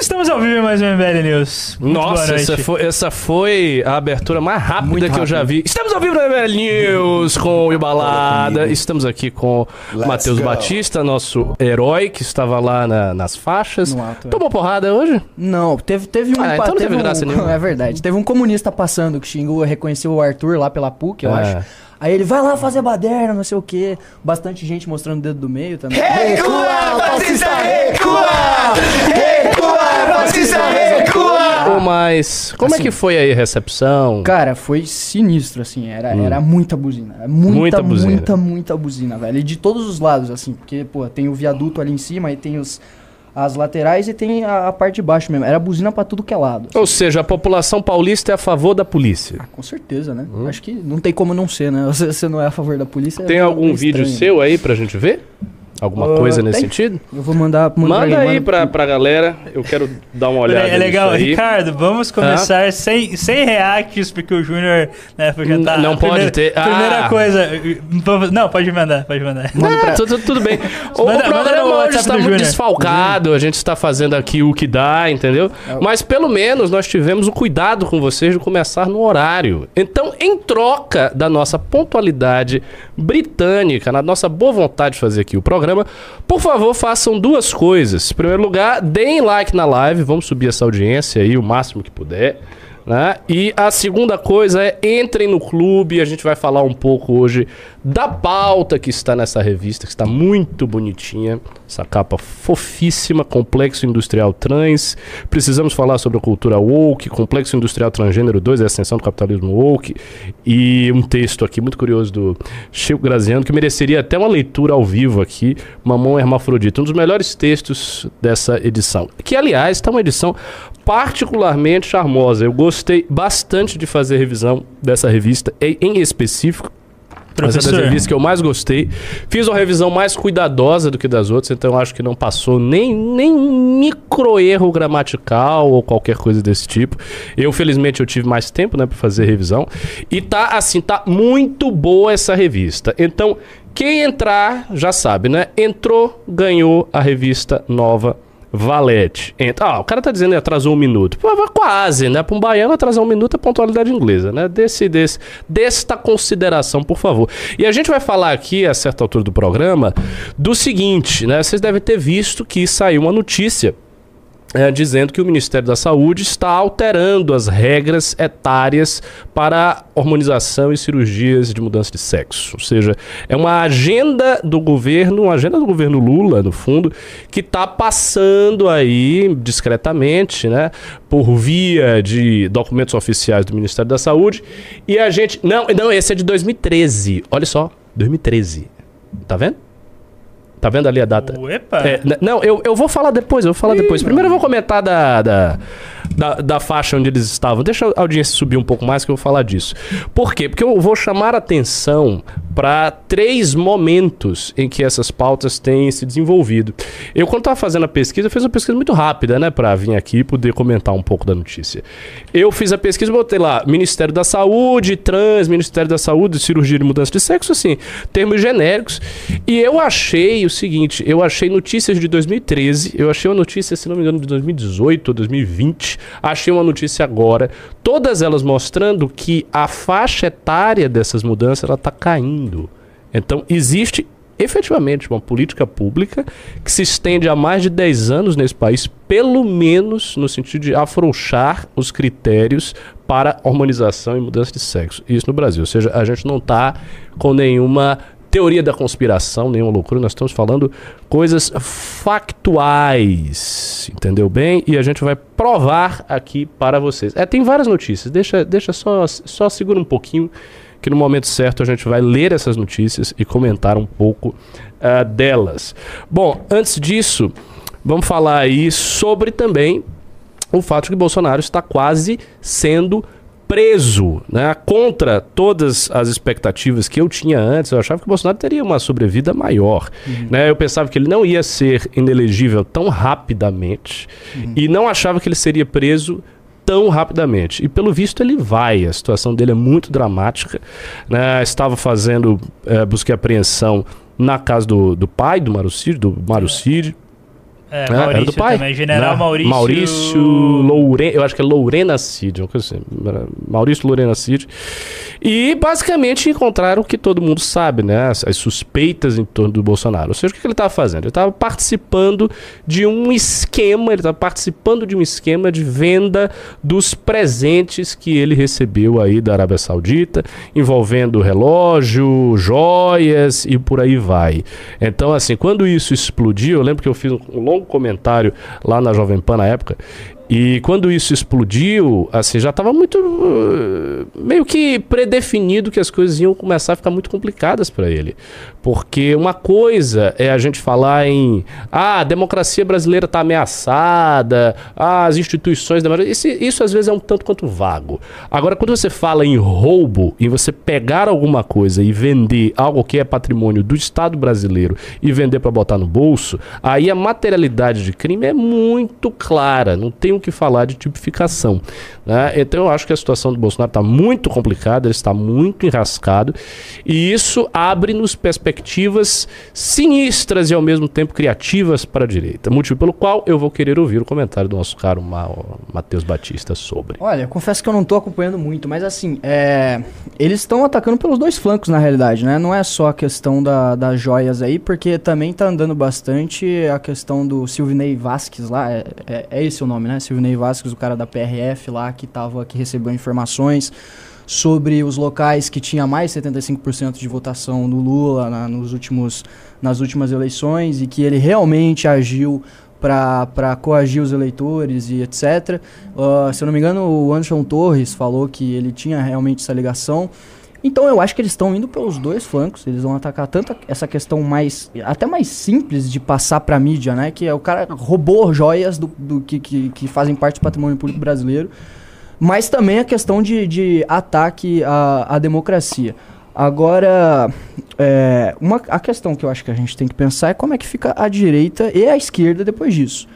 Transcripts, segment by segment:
Estamos ao vivo em mais um MBL News. Muito Nossa, essa foi, essa foi a abertura mais rápida Muito que eu já vi. Estamos ao vivo no MBL News com o Balada. Estamos aqui com Matheus. Batista, nosso herói que estava lá na- nas faixas. Ato, é. Tomou porrada hoje? Não, teve, teve um. Ah, então não teve teve um- graça nenhuma. É verdade. Teve um comunista passando que xingou, reconheceu o Arthur lá pela PUC, eu É. acho. Aí ele vai lá fazer baderna, não sei o quê. Bastante gente mostrando o dedo do meio também. Recua, fascista, recua! Recua, fascista, recua! Ou mais. Como é assim, que foi aí a recepção? Cara, foi sinistro, assim. Era, Hum. era muita buzina. Era Muita, Muita muita, buzina. muita, muita buzina, velho. E de todos os lados, assim. Porque, pô, tem o viaduto ali em cima, aí tem os, as laterais e tem a, a parte de baixo mesmo. Era buzina pra tudo que é lado. Ou seja, a população paulista é a favor da polícia. Ah, com certeza, né? Acho que não tem como não ser, né? Você, você não é a favor da polícia. Tem é algum vídeo estranho. seu aí pra gente ver? Alguma Ah, coisa nesse tem. sentido? Eu vou mandar. mandar Manda aí manda- pra, pra galera. Eu quero dar uma olhada É, é legal, nisso aí. Ricardo, vamos começar sem, sem reacts, porque o Júnior, né, foi já tá... Não pode primeira- ter- Primeira Ah. coisa... vamos- Não, pode mandar, pode mandar. Ah, tudo, tudo bem. O, Manda- o manda programa hoje está muito desfalcado, a gente está fazendo aqui o que dá, entendeu? Mas pelo menos nós tivemos o cuidado com vocês de começar no horário. Então, em troca da nossa pontualidade britânica, na nossa boa vontade de fazer aqui o programa, por favor, façam duas coisas. Em primeiro lugar, deem like na live, vamos subir essa audiência aí o máximo que puder. Né? E a segunda coisa é entrem no clube. A gente vai falar um pouco hoje da pauta que está nessa revista, que está muito bonitinha. Essa capa fofíssima, Complexo Industrial Trans. Precisamos falar sobre a cultura woke, Complexo Industrial Transgênero 2, a ascensão do capitalismo woke. E um texto aqui muito curioso do Chico Graziano, que mereceria até uma leitura ao vivo aqui. Mamão Hermafrodita, um dos melhores textos dessa edição. Que, aliás, está uma edição particularmente charmosa. Eu gostei bastante de fazer revisão dessa revista, em, em específico. Essa é das Professor, revistas que eu mais gostei. Fiz uma revisão mais cuidadosa do que das outras, então acho que não passou nem, nem um micro erro gramatical ou qualquer coisa desse tipo. Eu, felizmente, eu tive mais tempo, né, para fazer revisão. E tá assim, tá muito boa essa revista. Então, quem entrar já sabe, né? Entrou, ganhou a revista nova Valete. Entra. Ah, o cara tá dizendo que atrasou um minuto. Quase, né? Pra um baiano atrasar um minuto é pontualidade inglesa, né? Desse, desse, desta consideração, por favor. E a gente vai falar aqui, a certa altura do programa, do seguinte, né? Vocês devem ter visto que saiu uma notícia é, dizendo que o Ministério da Saúde está alterando as regras etárias para hormonização e cirurgias de mudança de sexo. Ou seja, é uma agenda do governo, uma agenda do governo Lula, no fundo, que está passando aí discretamente, né, por via de documentos oficiais do Ministério da Saúde. E a gente. Não, não, esse é de 2013. Olha só, 2013. Tá vendo? Tá vendo ali a data? Epa! É, não, eu, eu vou falar depois, eu vou falar depois. Primeiro eu vou comentar da, da, da, da faixa onde eles estavam. Deixa a audiência subir um pouco mais que eu vou falar disso. Por quê? Porque eu vou chamar atenção para três momentos em que essas pautas têm se desenvolvido. Eu, quando estava fazendo a pesquisa, eu fiz uma pesquisa muito rápida, né, para vir aqui e poder comentar um pouco da notícia. Eu fiz a pesquisa, botei lá Ministério da Saúde, trans, Ministério da Saúde, cirurgia de mudança de sexo, assim, termos genéricos. E eu achei o seguinte, eu achei notícias de 2013, eu achei uma notícia, se não me engano, de 2018 ou 2020, achei uma notícia agora, todas elas mostrando que a faixa etária dessas mudanças ela está caindo. Então, existe efetivamente uma política pública que se estende há mais de 10 anos nesse país, pelo menos no sentido de afrouxar os critérios para hormonização e mudança de sexo. Isso no Brasil. Ou seja, a gente não está com nenhuma teoria da conspiração, nenhuma loucura, nós estamos falando coisas factuais, entendeu bem? E a gente vai provar aqui para vocês. É, tem várias notícias, deixa, deixa só, só segura um pouquinho que no momento certo a gente vai ler essas notícias e comentar um pouco ah, delas. Bom, antes disso, vamos falar aí sobre também o fato de que Bolsonaro está quase sendo preso, né? Contra todas as expectativas que eu tinha antes, eu achava que o Bolsonaro teria uma sobrevida maior, né? Eu pensava que ele não ia ser inelegível tão rapidamente e não achava que ele seria preso tão rapidamente. E pelo visto ele vai. A situação dele é muito dramática. Né? Estava fazendo eh, busca e apreensão na casa do, do pai do Mário Cid, do Mário Cid. É, né? Era Maurício do pai. também, General né? Maurício- Maurício. Eu acho que é Lourena Cid, uma coisa assim. Maurício Lourena Cid. E basicamente encontraram o que todo mundo sabe, né? As, as suspeitas em torno do Bolsonaro. Ou seja, o que que ele estava fazendo? Ele estava participando de um esquema, ele estava participando de um esquema de venda dos presentes que ele recebeu aí da Arábia Saudita, envolvendo relógio, joias e por aí vai. Então, assim, quando isso explodiu, eu lembro que eu fiz um longo comentário lá na Jovem Pan na época. E quando isso explodiu, assim, já estava muito uh, meio que predefinido que as coisas iam começar a ficar muito complicadas para ele. Porque uma coisa é a gente falar em ah, a democracia brasileira está ameaçada, ah, as instituições da isso, isso às vezes é um tanto quanto vago. Agora, quando você fala em roubo, em você pegar alguma coisa e vender algo que é patrimônio do Estado brasileiro e vender para botar no bolso, aí a materialidade de crime é muito clara, não tem o que falar de tipificação. né? Então eu acho que a situação do Bolsonaro está muito complicada, ele está muito enrascado, e isso abre-nos perspectivas sinistras e ao mesmo tempo criativas para a direita. Motivo pelo qual eu vou querer ouvir o comentário do nosso caro Ma- Matheus Batista sobre. Olha, confesso que eu não tô acompanhando muito, mas assim, é, eles estão atacando pelos dois flancos na realidade, né? Não é só a questão da, das joias aí, porque também tá andando bastante a questão do Silvinei Vasquez lá, é, é- é esse o nome, né? Silvinei Vasquez, o cara da PRF lá, que tava, que recebeu informações sobre os locais que tinha mais 75% de votação do Lula na- nos últimos, nas últimas eleições e que ele realmente agiu para coagir os eleitores e etc. Ah, se eu não me engano, o Anderson Torres falou que ele tinha realmente essa ligação. Então eu acho que eles estão indo pelos dois flancos. Eles vão atacar tanto essa questão mais. até mais simples de passar pra mídia, né? Que é o cara roubou joias do, do que, que, que fazem parte do patrimônio público brasileiro. Mas também a questão de, de ataque à, à democracia. Agora, é, uma, a questão que eu acho que a gente tem que pensar é como é que fica a direita e a esquerda depois disso.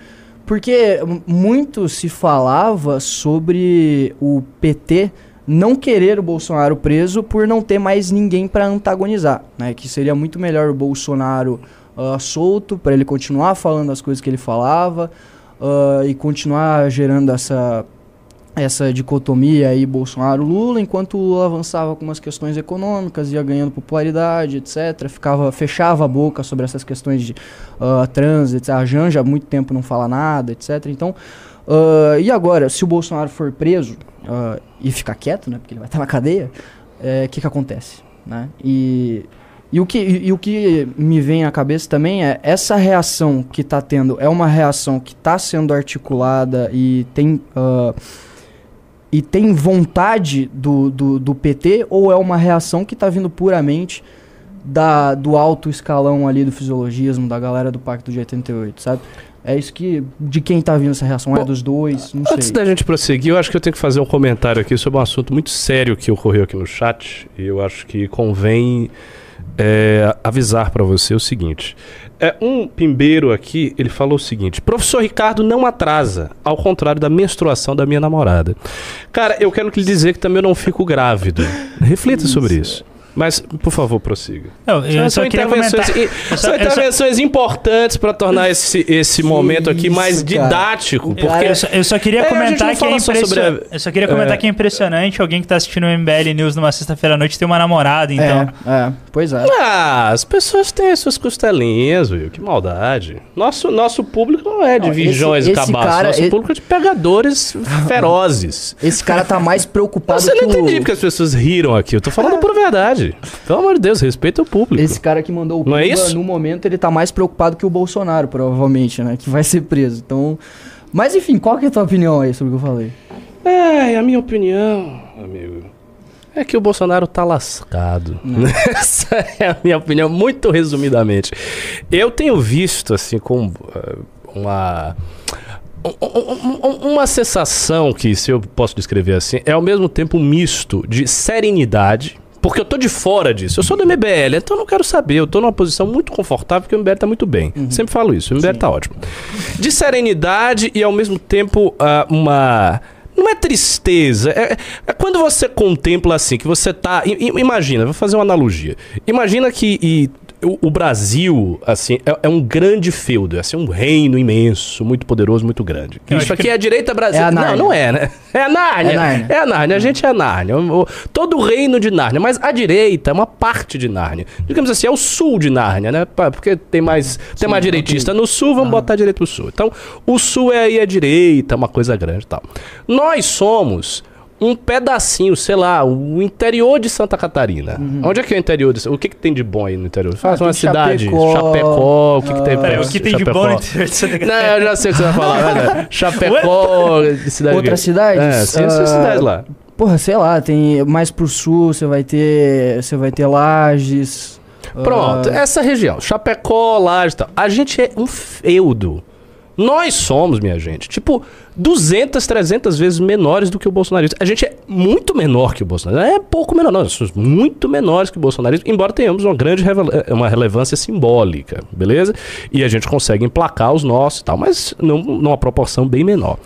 Porque muito se falava sobre o PT não querer o Bolsonaro preso por não ter mais ninguém para antagonizar, né? Que seria muito melhor o Bolsonaro ah, solto para ele continuar falando as coisas que ele falava ah, e continuar gerando essa essa dicotomia aí Bolsonaro-Lula, enquanto Lula avançava com umas questões econômicas, ia ganhando popularidade, etc. Ficava, fechava a boca sobre essas questões de ah, trans, etc. A Janja há muito tempo não fala nada, etc. Então, ah, e agora, se o Bolsonaro for preso ah, e ficar quieto, né, porque ele vai estar na cadeia, o que que acontece, né? E e o, que, e, e o que me vem à cabeça também é essa reação que está tendo é uma reação que está sendo articulada e tem ah, e tem vontade do, do, do PT ou é uma reação que está vindo puramente da, do alto escalão ali do fisiologismo, da galera do Pacto de 88, sabe? É isso que. De quem está vindo essa reação? é Bom, dos dois? Não Antes sei. da gente prosseguir, eu acho que eu tenho que fazer um comentário aqui sobre um assunto muito sério que ocorreu aqui no chat. E eu acho que convém é, avisar para você o seguinte. É, um pimbeiro aqui, ele falou o seguinte: Professor Ricardo não atrasa, ao contrário da menstruação da minha namorada. Cara, eu quero lhe dizer que também eu não fico grávido. Reflita sobre isso. Mas, por favor, prossiga. Não, eu são só queria intervenções, comentar. só- são eu só- intervenções importantes para tornar esse, esse momento aqui mais isso, cara. didático. Porque Eu só, eu só queria É, comentar não que é só sobre Eu só queria comentar É. que é impressionante alguém que tá assistindo o MBL News numa sexta-feira à noite ter uma namorada, então. É, é, pois é. Ah, as pessoas têm as suas costelinhas, Will. Que maldade. Nosso, nosso público não é de Não, esse- virgões e esse cabaços. cara, Nosso ele- público é de pegadores ferozes. Esse cara tá mais preocupado Você não que o- entendi porque as pessoas riram aqui. Eu tô falando por verdade. Pelo amor de Deus, respeita o público. Esse cara que mandou o Não é isso? no momento, ele tá mais preocupado que o Bolsonaro, provavelmente, né? Que vai ser preso. Então. Mas enfim, qual que é a tua opinião aí sobre o que eu falei? É, a minha opinião, amigo, é que o Bolsonaro tá lascado. Essa é a minha opinião, muito resumidamente. Eu tenho visto, assim, com eh, uma. um- um- um- Uma sensação que, se eu posso descrever assim, é ao mesmo tempo um misto de serenidade, porque eu tô de fora disso. Eu sou do MBL, então eu não quero saber. Eu tô numa posição muito confortável porque o MBL tá muito bem. Sempre falo isso, o MBL tá ótimo. De serenidade e ao mesmo tempo ah, uma. Não é tristeza, é, é quando você contempla assim, que você tá. i- imagina, vou fazer uma analogia. Imagina que e o, o Brasil, assim, é, é um grande feudo, é assim, um reino imenso, muito poderoso, muito grande. Eu Isso aqui que- é a direita brasileira. É a não, não é, né? É a Nárnia. É Nárnia. É a Nárnia, a gente é a Nárnia. Todo o reino de Nárnia, mas a direita é uma parte de Nárnia. Digamos assim, é o sul de Nárnia, né? Porque tem mais, tem mais direitista no sul, vamos botar a direita pro sul. Então, o sul é aí a direita, uma coisa grande e tal. Nós somos um pedacinho, sei lá, o interior de Santa Catarina. Onde é que é o interior? De, o que, que tem de bom aí no interior? Faz Ah, uma cidade. Chapecó. Chapecó, o que, que tem Pera, perto o que tem de bom no interior de Santa Não, Catarina? eu já sei o que você vai falar, né? Chapecó, de cidade. Outras cidades? É, sim, essas Ah, cidades lá. Porra, sei lá, tem mais pro sul, você vai ter. Você vai ter Lages. Pronto, ah, essa região, Chapecó, Laje e tal. A gente é um feudo. Nós somos, minha gente, tipo, 200, 300 vezes menores do que o bolsonarismo. A gente é muito menor que o bolsonarismo. É pouco menor, nós somos muito menores que o bolsonarismo, embora tenhamos uma grande revela- uma relevância simbólica, beleza? E a gente consegue emplacar os nossos e tal, mas num, numa proporção bem menor.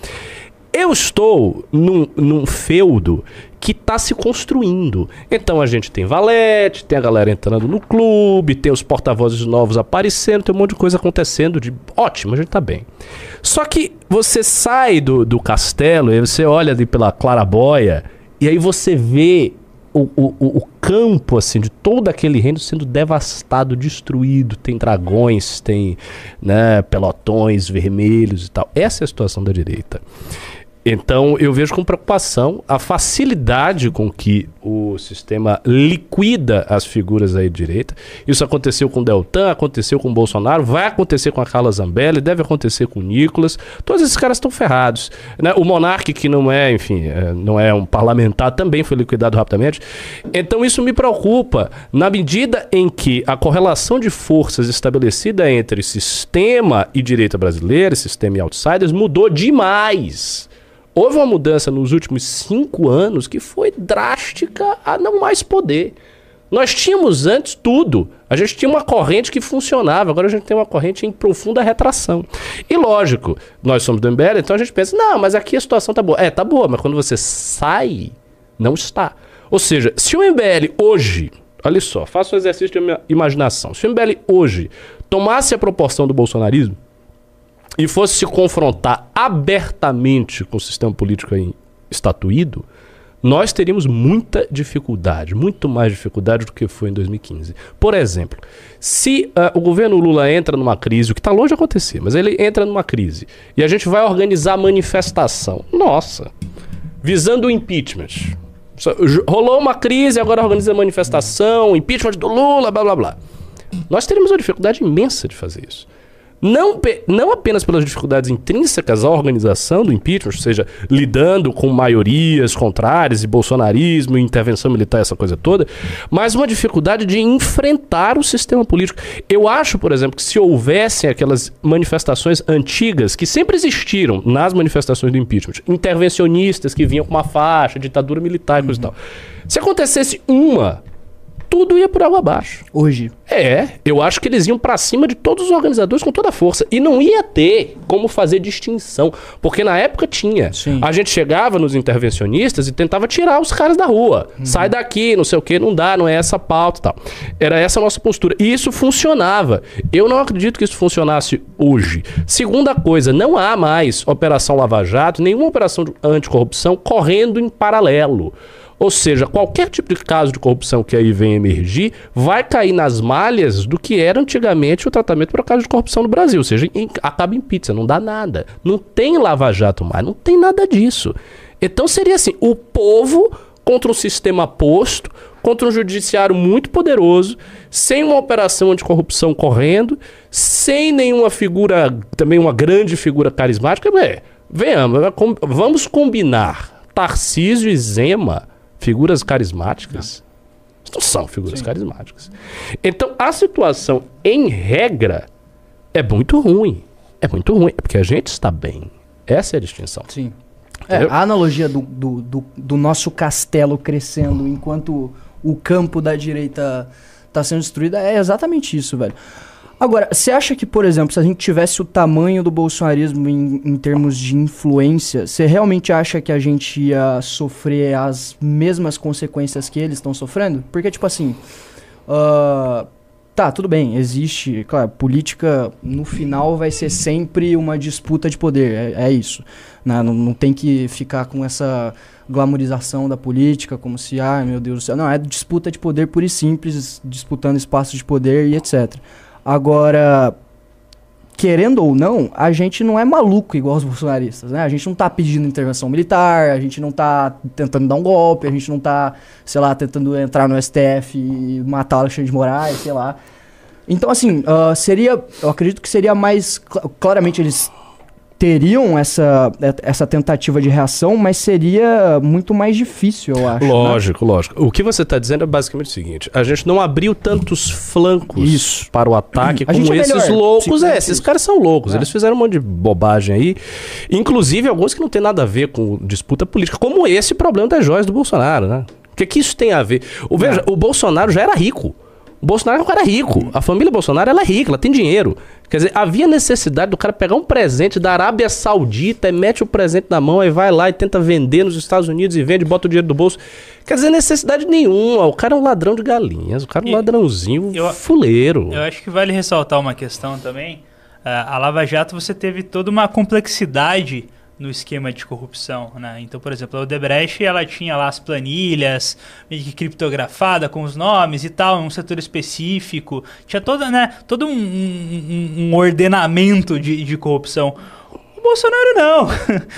Eu estou num, num feudo que está se construindo. Então a gente tem Valete, tem a galera entrando no clube, tem os porta-vozes novos aparecendo, tem um monte de coisa acontecendo de ótimo, a gente tá bem. Só que você sai do, do castelo e você olha ali pela clarabóia e aí você vê o, o, o- o campo assim de todo aquele reino sendo devastado, destruído. Tem dragões, tem né, pelotões vermelhos e tal. Essa é a situação da direita. Então eu vejo com preocupação a facilidade com que o sistema liquida as figuras aí de direita. Isso aconteceu com o Deltan, aconteceu com o Bolsonaro, vai acontecer com a Carla Zambelli, deve acontecer com o Nicolas. Todos esses caras estão ferrados. né? O Monarque, que não é, enfim, é, não é um parlamentar, também foi liquidado rapidamente. Então isso me preocupa na medida em que a correlação de forças estabelecida entre sistema e direita brasileira, sistema e outsiders, mudou demais. Houve uma mudança nos últimos cinco anos que foi drástica a não mais poder. Nós tínhamos antes tudo. A gente tinha uma corrente que funcionava, agora a gente tem uma corrente em profunda retração. E lógico, nós somos do MBL, então a gente pensa, não, mas aqui a situação tá boa. É, tá boa, mas quando você sai, não está. Ou seja, se o MBL hoje, olha só, faça um exercício de ima- imaginação. Se o MBL hoje tomasse a proporção do bolsonarismo, e fosse se confrontar abertamente com o sistema político aí estatuído, nós teríamos muita dificuldade, muito mais dificuldade do que foi em 2015. Por exemplo, se ah, o governo Lula entra numa crise, o que está longe de acontecer, mas ele entra numa crise, e a gente vai organizar manifestação, nossa, visando o impeachment. Rolou uma crise, agora organiza manifestação, impeachment do Lula, blá blá blá. Nós teríamos uma dificuldade imensa de fazer isso. Não, não apenas pelas dificuldades intrínsecas à organização do impeachment, ou seja, lidando com maiorias contrárias e bolsonarismo, e intervenção militar, essa coisa toda, mas uma dificuldade de enfrentar o sistema político. Eu acho, por exemplo, que se houvessem aquelas manifestações antigas que sempre existiram nas manifestações do impeachment, intervencionistas que vinham com uma faixa, ditadura militar e coisa e tal. Se acontecesse uma, tudo ia por água abaixo. Hoje. É, eu acho que eles iam pra cima de todos os organizadores com toda a força. E não ia ter como fazer distinção. Porque na época tinha. Sim. A gente chegava nos intervencionistas e tentava tirar os caras da rua. Sai daqui, não sei o que, não dá, não é essa pauta e tal. Era essa a nossa postura. E isso funcionava. Eu não acredito que isso funcionasse hoje. Segunda coisa, não há mais Operação Lava Jato, nenhuma operação de anticorrupção correndo em paralelo. Ou seja, qualquer tipo de caso de corrupção que aí venha emergir vai cair nas malhas do que era antigamente o tratamento para caso de corrupção no Brasil. Ou seja, em- acaba em pizza, não dá nada. Não tem lava-jato mais, não tem nada disso. Então seria assim: o povo contra um sistema posto, contra um judiciário muito poderoso, sem uma operação anticorrupção correndo, sem nenhuma figura, também uma grande figura carismática. É, venhamos, vamos combinar Tarcísio e Zema, figuras carismáticas. Não são figuras carismáticas. Então, a situação, em regra, é muito ruim. É muito ruim, é porque a gente está bem. Essa é a distinção. Sim. É, a analogia do, do, do, do nosso castelo crescendo enquanto o campo da direita tá sendo destruído é exatamente isso, velho. Agora, você acha que, por exemplo, se a gente tivesse o tamanho do bolsonarismo em, em termos de influência, você realmente acha que a gente ia sofrer as mesmas consequências que eles estão sofrendo? Porque, tipo assim, ah, Tá, tudo bem, existe, claro, política no final vai ser sempre uma disputa de poder, é, é isso. né? Não, não tem que ficar com essa glamorização da política, como se, ai meu Deus do céu. Não, é disputa de poder pura e simples, disputando espaços de poder e etc. Agora, querendo ou não, a gente não é maluco igual os bolsonaristas, né? A gente não tá pedindo intervenção militar, a gente não tá tentando dar um golpe, a gente não tá, sei lá, tentando entrar no STF e matar o Alexandre de Moraes, sei lá. Então, assim, ah, seria. Eu acredito que seria mais. cl- Claramente eles teriam essa, essa tentativa de reação, mas seria muito mais difícil, eu acho. né? Lógico, lógico. O que você está dizendo é basicamente o seguinte: a gente não abriu tantos flancos Isso. para o ataque A como é esses melhor. loucos. É, esses caras são loucos. É. Eles fizeram um monte de bobagem aí. Inclusive alguns que não tem nada a ver com disputa política, como esse problema das joias do Bolsonaro, né? O que, que isso tem a ver? O, veja, o Bolsonaro já era rico. Bolsonaro é um cara rico. A família Bolsonaro ela é rica, ela tem dinheiro. Quer dizer, havia necessidade do cara pegar um presente da Arábia Saudita e mete o presente na mão, aí vai lá e tenta vender nos Estados Unidos e vende, bota o dinheiro do bolso. Quer dizer, necessidade nenhuma. O cara é um ladrão de galinhas, o cara é um E- ladrãozinho eu- fuleiro. Eu acho que vale ressaltar uma questão também. Ah, a Lava Jato você teve toda uma complexidade no esquema de corrupção, né? Então, por exemplo, a Odebrecht, ela tinha lá as planilhas meio que criptografada com os nomes e tal, um setor específico. Tinha toda, né, todo um, um- um ordenamento de, de corrupção. O Bolsonaro não.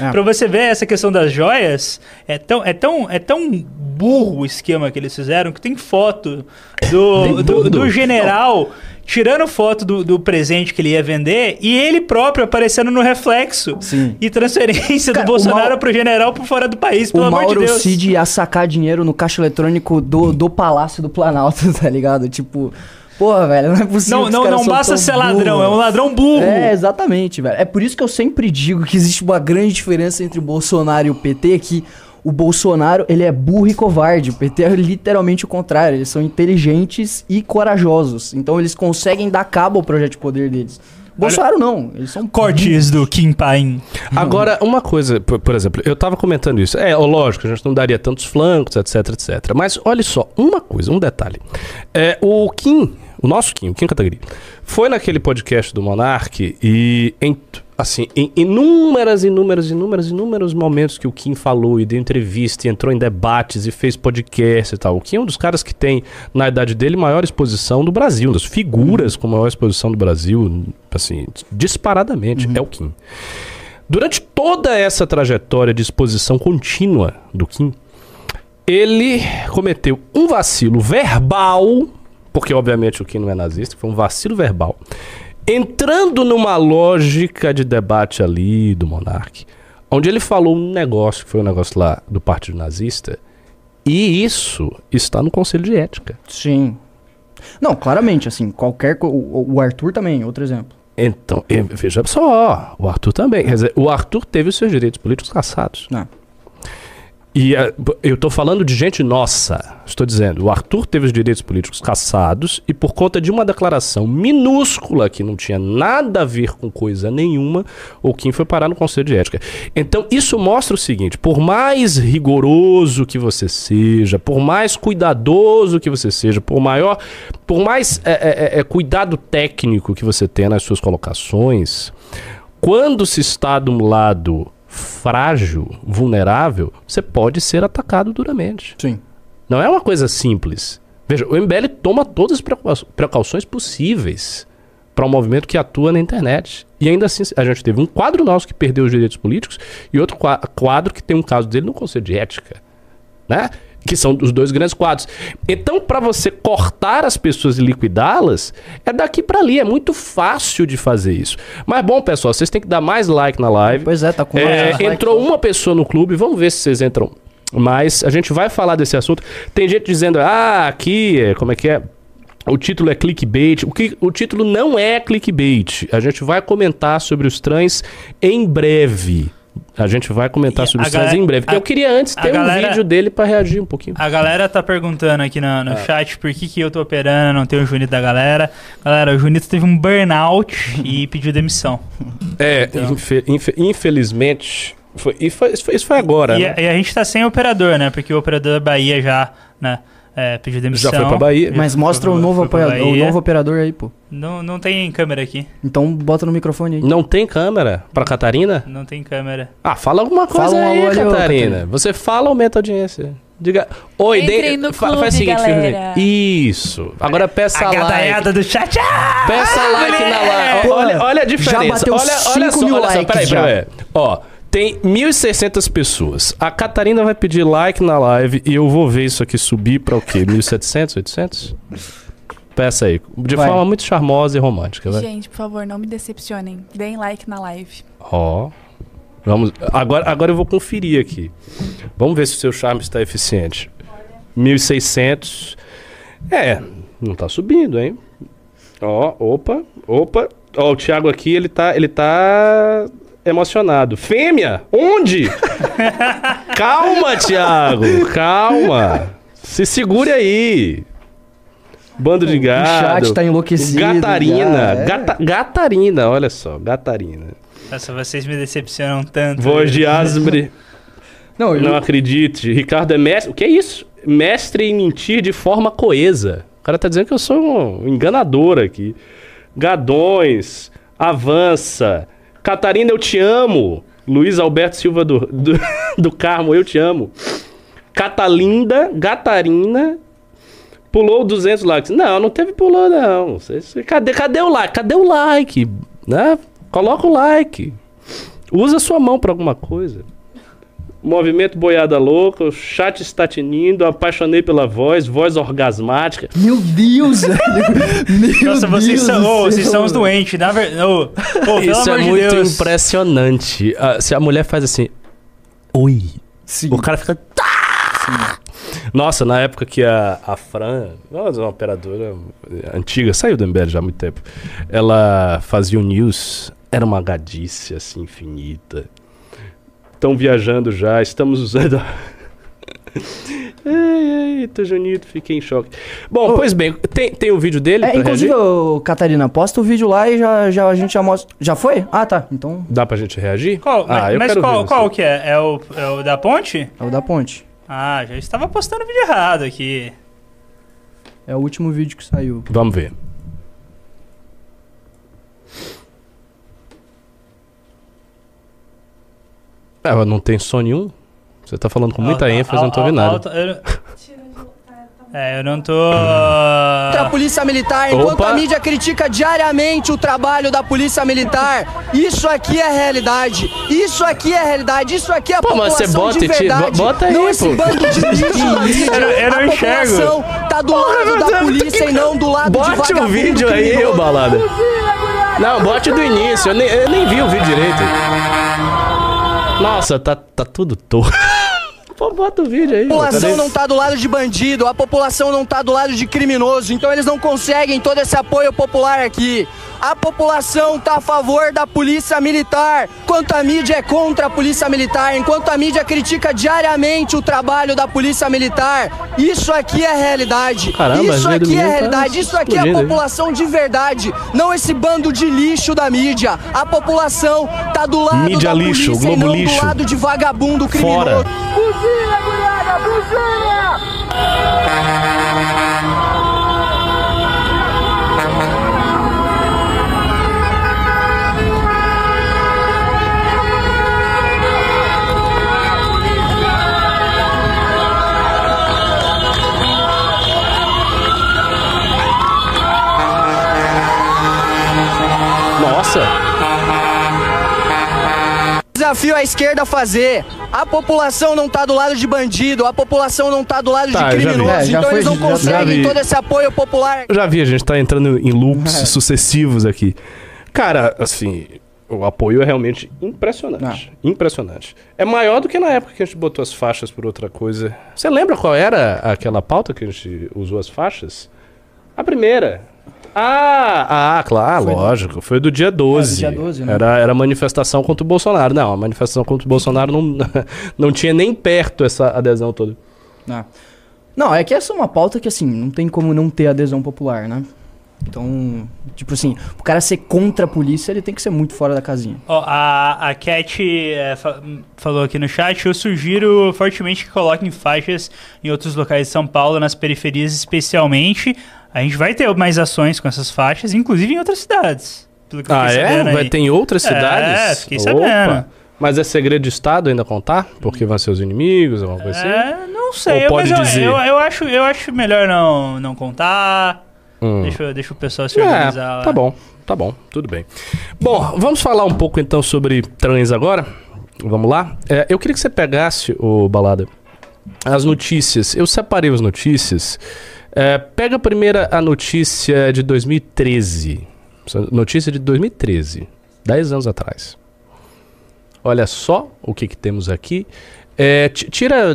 É. pra você ver essa questão das joias, é tão, é tão, é tão burro o esquema que eles fizeram que tem foto do, do, do general tirando foto do, do presente que ele ia vender e ele próprio aparecendo no reflexo. Sim. E transferência Cara, do Bolsonaro Mau- pro general por fora do país, pelo o amor de Mauro Deus. Cid ia sacar dinheiro no caixa eletrônico do, do Palácio do Planalto, tá ligado? Tipo, porra, velho, não é possível. Não, que não, não basta ser ladrão, burros. é um ladrão burro. É, exatamente, velho. É por isso que eu sempre digo que existe uma grande diferença entre o Bolsonaro e o PT, que o Bolsonaro, ele é burro e covarde. O PT é literalmente o contrário. Eles são inteligentes e corajosos. Então eles conseguem dar cabo ao projeto de poder deles. Bolsonaro não, eles são Cortes do Kim Paim. Agora, uma coisa, por, por exemplo, eu tava comentando isso. É, lógico, a gente não daria tantos flancos, etc, etc. Mas olha só, uma coisa, um detalhe. É, o Kim, o nosso Kim, o Kim Kataguiri, foi naquele podcast do Monark e, em, assim, em inúmeras, inúmeras, inúmeras, inúmeros momentos que o Kim falou e deu entrevista e entrou em debates e fez podcast e tal. O Kim é um dos caras que tem, na idade dele, maior exposição do Brasil, uma das figuras com maior exposição do Brasil, assim, disparadamente, é o Kim. Durante toda essa trajetória de exposição contínua do Kim, ele cometeu um vacilo verbal, porque obviamente o Kim não é nazista, foi um vacilo verbal, entrando numa lógica de debate ali do Monark, onde ele falou um negócio, que foi um negócio lá do Partido Nazista, e isso está no Conselho de Ética. Sim. Não, claramente, assim, qualquer. O, o Arthur também, outro exemplo. Então, veja só, o Arthur também. Quer dizer, o Arthur teve os seus direitos políticos cassados. Não. E b- eu tô falando de gente nossa. Estou dizendo, o Arthur teve os direitos políticos cassados e por conta de uma declaração minúscula que não tinha nada a ver com coisa nenhuma, o Kim foi parar no Conselho de Ética. Então, isso mostra o seguinte: por mais rigoroso que você seja, por mais cuidadoso que você seja, por maior, por mais eh, eh, eh, cuidado técnico que você tenha nas suas colocações, quando se está de um lado frágil, vulnerável, você pode ser atacado duramente. Sim. Não é uma coisa simples. Veja, o MBL toma todas as precau- precauções possíveis para um movimento que atua na internet. E ainda assim, a gente teve um quadro nosso que perdeu os direitos políticos e outro qua- quadro que tem um caso dele no Conselho de Ética. Né? Que são os dois grandes quadros. Então, para você cortar as pessoas e liquidá-las, é daqui para ali. É muito fácil de fazer isso. Mas, bom, pessoal, vocês têm que dar mais like na live. Pois é, tá com É, 900 likes entrou só. uma pessoa no clube, vamos ver se vocês entram. Mas a gente vai falar desse assunto. Tem gente dizendo, ah, aqui, é, como é que é? O título é clickbait. O, que, o título não é clickbait. A gente vai comentar sobre os trans em breve. A gente vai comentar sobre trans galera- em breve. a- Eu queria antes ter galera- um vídeo dele pra reagir um pouquinho. A galera tá perguntando aqui no, Ah. no chat por que, que eu tô operando, não tem o Junito da galera. Galera, o Junito teve um burnout e pediu demissão. É, Então. infe- infe- infelizmente. Foi, e foi- isso, foi, isso agora, E, né? e a gente tá sem operador, né? Porque o operador da Bahia já, né? É, pediu demissão. Já foi pra Bahia. Mas mostra o novo, apoiador, o novo operador aí, pô. Não, não tem câmera aqui. Então bota no microfone aí. Não tem câmera pra Catarina? Não tem câmera. Ah, fala alguma coisa Fala aí, Catarina. Catarina. Você fala, aumenta a audiência. Diga. Oi, Entrem de- no clube, faz o seguinte, galera. Isso. Agora peça a like. gadaiada do chat. Ah! Peça like na live. Olha, olha a já diferença. bateu olha, olha 5 só, mil olha só. likes Peraí, já. peraí. Ó, tem 1.600 pessoas. A Catarina vai pedir like na live e eu vou ver isso aqui subir pra o quê? 1.700, 800? Peça aí. De Vai. forma muito charmosa e romântica, vai. Gente, por favor, não me decepcionem. Deem like na live. Ó. Vamos. Agora, agora eu vou conferir aqui. Vamos ver se o seu charme está eficiente. 1.600. É, não tá subindo, hein? Ó, opa, opa. Ó, o Thiago aqui, ele tá, ele tá emocionado. Fêmea? Onde? calma, Thiago, calma. Se segure aí. Bando de O gado. chat tá enlouquecido. Gatarina, já, é. gata- gatarina, olha só, gatarina. Nossa, vocês me decepcionam tanto. Voz de Asbre, Não, eu, não acredite. Ricardo é mestre. O que é isso? Mestre em mentir de forma coesa. O cara tá dizendo que eu sou um enganador aqui. Gadões, avança. Catarina, eu te amo. Luiz Alberto Silva do, do, do Carmo, eu te amo. Catalinda, Gatarina, pulou 200 likes. Não, não teve pulou, não. Cadê, cadê o like? Cadê o like? Né? Coloca o like. Usa sua mão pra alguma coisa. Movimento boiada louca, o chat está tinindo, apaixonei pela voz, voz orgasmática. Meu Deus. Meu Nossa, vocês Deus são, do ô, vocês são os doentes. Na verdade. Ô, pelo Isso é muito Deus. impressionante. Ah, se a mulher faz assim, oi, Sim. o cara fica. "Tá!" Nossa, na época que a, a Fran, nossa, uma operadora antiga, saiu do MBL já há muito tempo, ela fazia o news, era uma gadice assim, infinita. Estão viajando já, estamos usando. a- Ei, eita, Junito, fiquei em choque. Bom, Ô. pois bem, tem, tem o vídeo dele É, pra inclusive, reagir? ô, Catarina, posta o vídeo lá e já, já, a gente já mostra. Já foi? Ah, tá. Então Dá pra gente reagir? Qual, ah, mas eu mas quero qual, ver qual que é? É o, é o da ponte? é o da ponte. Ah, já estava postando vídeo errado aqui. É o último vídeo que saiu. Vamos ver. É, mas não tem som nenhum? Você tá falando com muita ênfase, eu não tô ouvindo nada. É, eu não tô. Contra a Polícia Militar, enquanto Opa. a mídia critica diariamente o trabalho da Polícia Militar, isso aqui é realidade. Isso aqui é realidade. Isso aqui é a Pô, mas você população bota de e tira- verdade. bota aí, não esse pô. bando de lixo. Eu não- eu não a enxergo. população tá do lado da polícia e não do lado de Bote o vídeo aí, ô balada. Não, bote do início, eu nem, eu nem vi o vídeo direito. Nossa, tá, tá tudo torto. Pô, bota o vídeo aí. A população não tá do lado de bandido, a população não tá do lado de criminoso, então eles não conseguem todo esse apoio popular aqui. A população tá a favor da polícia militar, enquanto a mídia é contra a polícia militar, enquanto a mídia critica diariamente o trabalho da polícia militar. Isso aqui é realidade. Caramba, isso aqui é tá realidade, isso aqui é a população de verdade, não esse bando de lixo da mídia. A população tá do lado Mídia da lixo, polícia e Globo não lixo. do lado de vagabundo criminoso. Fora. Nossa. Desafio à esquerda a fazer. A população não tá do lado de bandido, a população não tá do lado Tá, de eu já vi. criminoso, É, já então foi- eles não já- conseguem todo esse apoio popular. Eu já vi, a gente tá entrando em loops É. sucessivos aqui. Cara, assim, o apoio é realmente impressionante. Impressionante. É maior do que na época que a gente botou as faixas por outra coisa. Você lembra qual era aquela pauta que a gente usou as faixas? A primeira. Ah, ah, claro, Foi do- lógico. Foi do dia 12. dia 12, né? Era, era manifestação contra o Bolsonaro. Não, a manifestação contra o Bolsonaro não, não tinha nem perto essa adesão toda. Ah. Não, é que essa é uma pauta que, assim, não tem como não ter adesão popular, né? Então, tipo assim, o cara ser contra a polícia, ele tem que ser muito fora da casinha. Ó, a, a Cat é, fa- falou aqui no chat, eu sugiro fortemente que coloquem faixas em outros locais de São Paulo, nas periferias especialmente. A gente vai ter mais ações com essas faixas, inclusive em outras cidades. Eu Ah, é? Vai aí. ter em outras É, cidades? fiquei sabendo. Mas é segredo de Estado ainda contar? Porque vão ser os inimigos, alguma coisa assim? É, não sei, Ou pode mas eu- dizer? Eu, eu, acho, eu acho melhor não, não contar. Hum. Deixa, deixa o pessoal se É, organizar lá. tá bom, tá bom, tudo bem. Bom, vamos falar um pouco então sobre trans agora? Vamos lá? É, eu queria que você pegasse, o Balada, as notícias. Eu separei as notícias. É, pega a primeira a notícia de 2013. Essa Notícia de 2013, 10 anos atrás. Olha só o que, que temos aqui. É, ti- tira.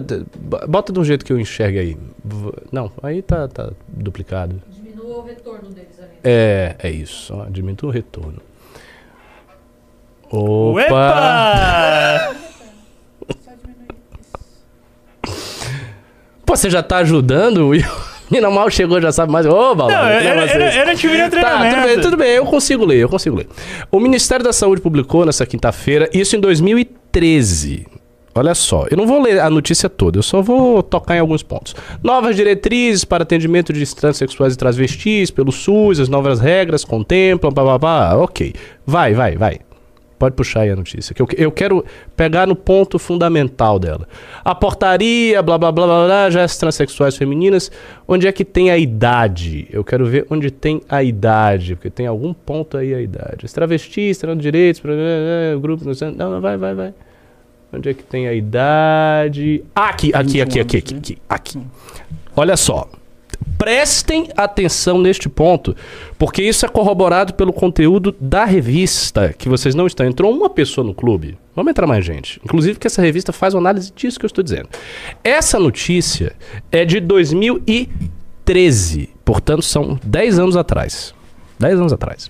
Bota de um jeito que eu enxergue aí. Não, aí tá, tá duplicado. Diminua o retorno deles ali. É, é isso. Ó, diminui o retorno. Opa! Uepa! Pô, você já tá ajudando? Will? Menina mal chegou, já sabe mais. Ô, Balão, Não, esse? eu não tive nenhum Tá, treinamento. tudo bem, tudo bem, eu consigo ler, eu consigo ler. O Ministério da Saúde publicou nessa quinta-feira, isso em 2013. Olha só, eu não vou ler a notícia toda, eu só vou tocar em alguns pontos. Novas diretrizes para atendimento de transexuais e transvestis pelo SUS, as novas regras contemplam, bababá, ok. Vai, vai, vai. Pode puxar aí a notícia, que eu, eu quero pegar no ponto fundamental dela. A portaria, blá blá blá blá, blá já as transexuais femininas, onde é que tem a idade? Eu quero ver onde tem a idade, porque tem algum ponto aí a idade. Os travestis terão direitos, grupo, não, sei- não, não, vai, vai, vai. Onde é que tem a idade? Aqui, aqui, aqui, aqui, aqui, aqui, aqui. Olha só. Prestem atenção neste ponto, porque isso é corroborado pelo conteúdo da revista que vocês não estão. Entrou uma pessoa no clube. Vamos entrar mais gente. Inclusive que essa revista faz uma análise disso que eu estou dizendo. Essa notícia é de 2013, portanto são 10 anos atrás. 10 anos atrás.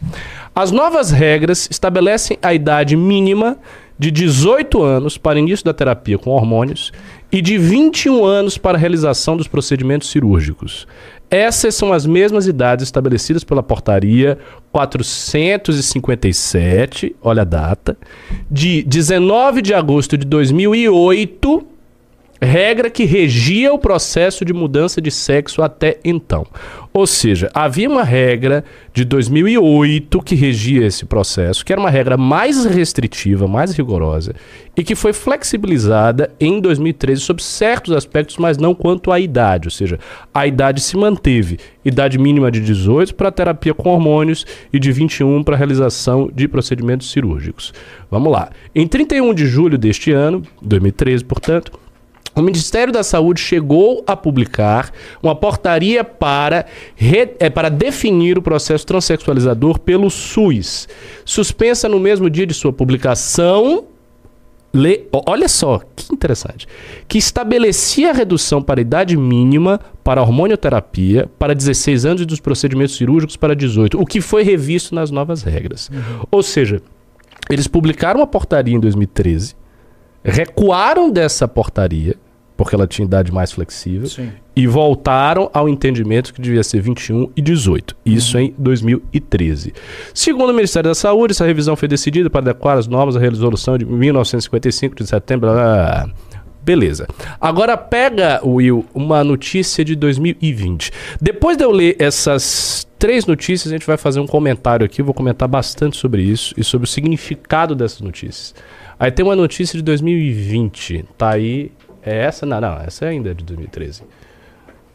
As novas regras estabelecem a idade mínima de 18 anos para início da terapia com hormônios e de 21 anos para a realização dos procedimentos cirúrgicos. Essas são as mesmas idades estabelecidas pela portaria 457, olha a data, de 19 de agosto de 2008 regra que regia o processo de mudança de sexo até então. Ou seja, havia uma regra de 2008 que regia esse processo, que era uma regra mais restritiva, mais rigorosa, e que foi flexibilizada em 2013 sobre certos aspectos, mas não quanto à idade. Ou seja, a idade se manteve. Idade mínima de 18 para terapia com hormônios e de 21 para realização de procedimentos cirúrgicos. Vamos lá. Em 31 de julho deste ano, 2013, portanto, o Ministério da Saúde chegou a publicar uma portaria para, re- eh, para definir o processo transexualizador pelo SUS. Suspensa no mesmo dia de sua publicação. Le- olha só, que interessante. Que estabelecia a redução para a idade mínima para a hormonioterapia para 16 anos e dos procedimentos cirúrgicos para 18, o que foi revisto nas novas regras. Ou seja, eles publicaram uma portaria em 2013 recuaram dessa portaria, porque ela tinha idade mais flexível, Sim. e voltaram ao entendimento que devia ser 21 e 18. Isso em 2013. Segundo o Ministério da Saúde, essa revisão foi decidida para adequar as normas à resolução de 1955 de setembro. blá. Beleza. Agora pega, Will, uma notícia de 2020. Depois de eu ler essas três notícias, a gente vai fazer um comentário aqui. Eu vou comentar bastante sobre isso e sobre o significado dessas notícias. Aí tem uma notícia de 2020. Tá aí. É essa? Não, não. Essa ainda é de 2013.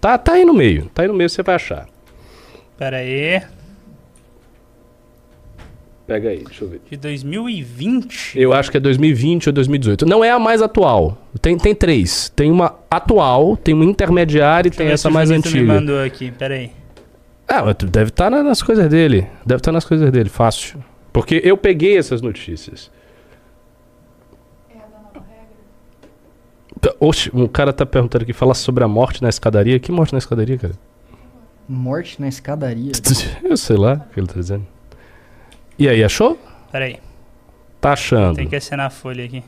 Tá, tá aí no meio. Tá aí no meio, você vai achar. Pera aí. Pega aí, deixa eu ver. De 2020. Eu acho que é 2020 ou 2018. Não é a mais atual. Tem, tem três. Tem uma atual, tem uma intermediária e tem essa mais Julito me antiga. mandou aqui, pera aí. Ah, deve estar nas coisas dele. Deve estar nas coisas dele, fácil. Porque eu peguei essas notícias. Oxe, um cara tá perguntando aqui, fala sobre a morte na escadaria. Que morte na escadaria, cara? Morte na escadaria. Eu sei lá o que ele tá dizendo. E aí, achou? Pera aí. Tá achando. Tem que assinar a folha aqui.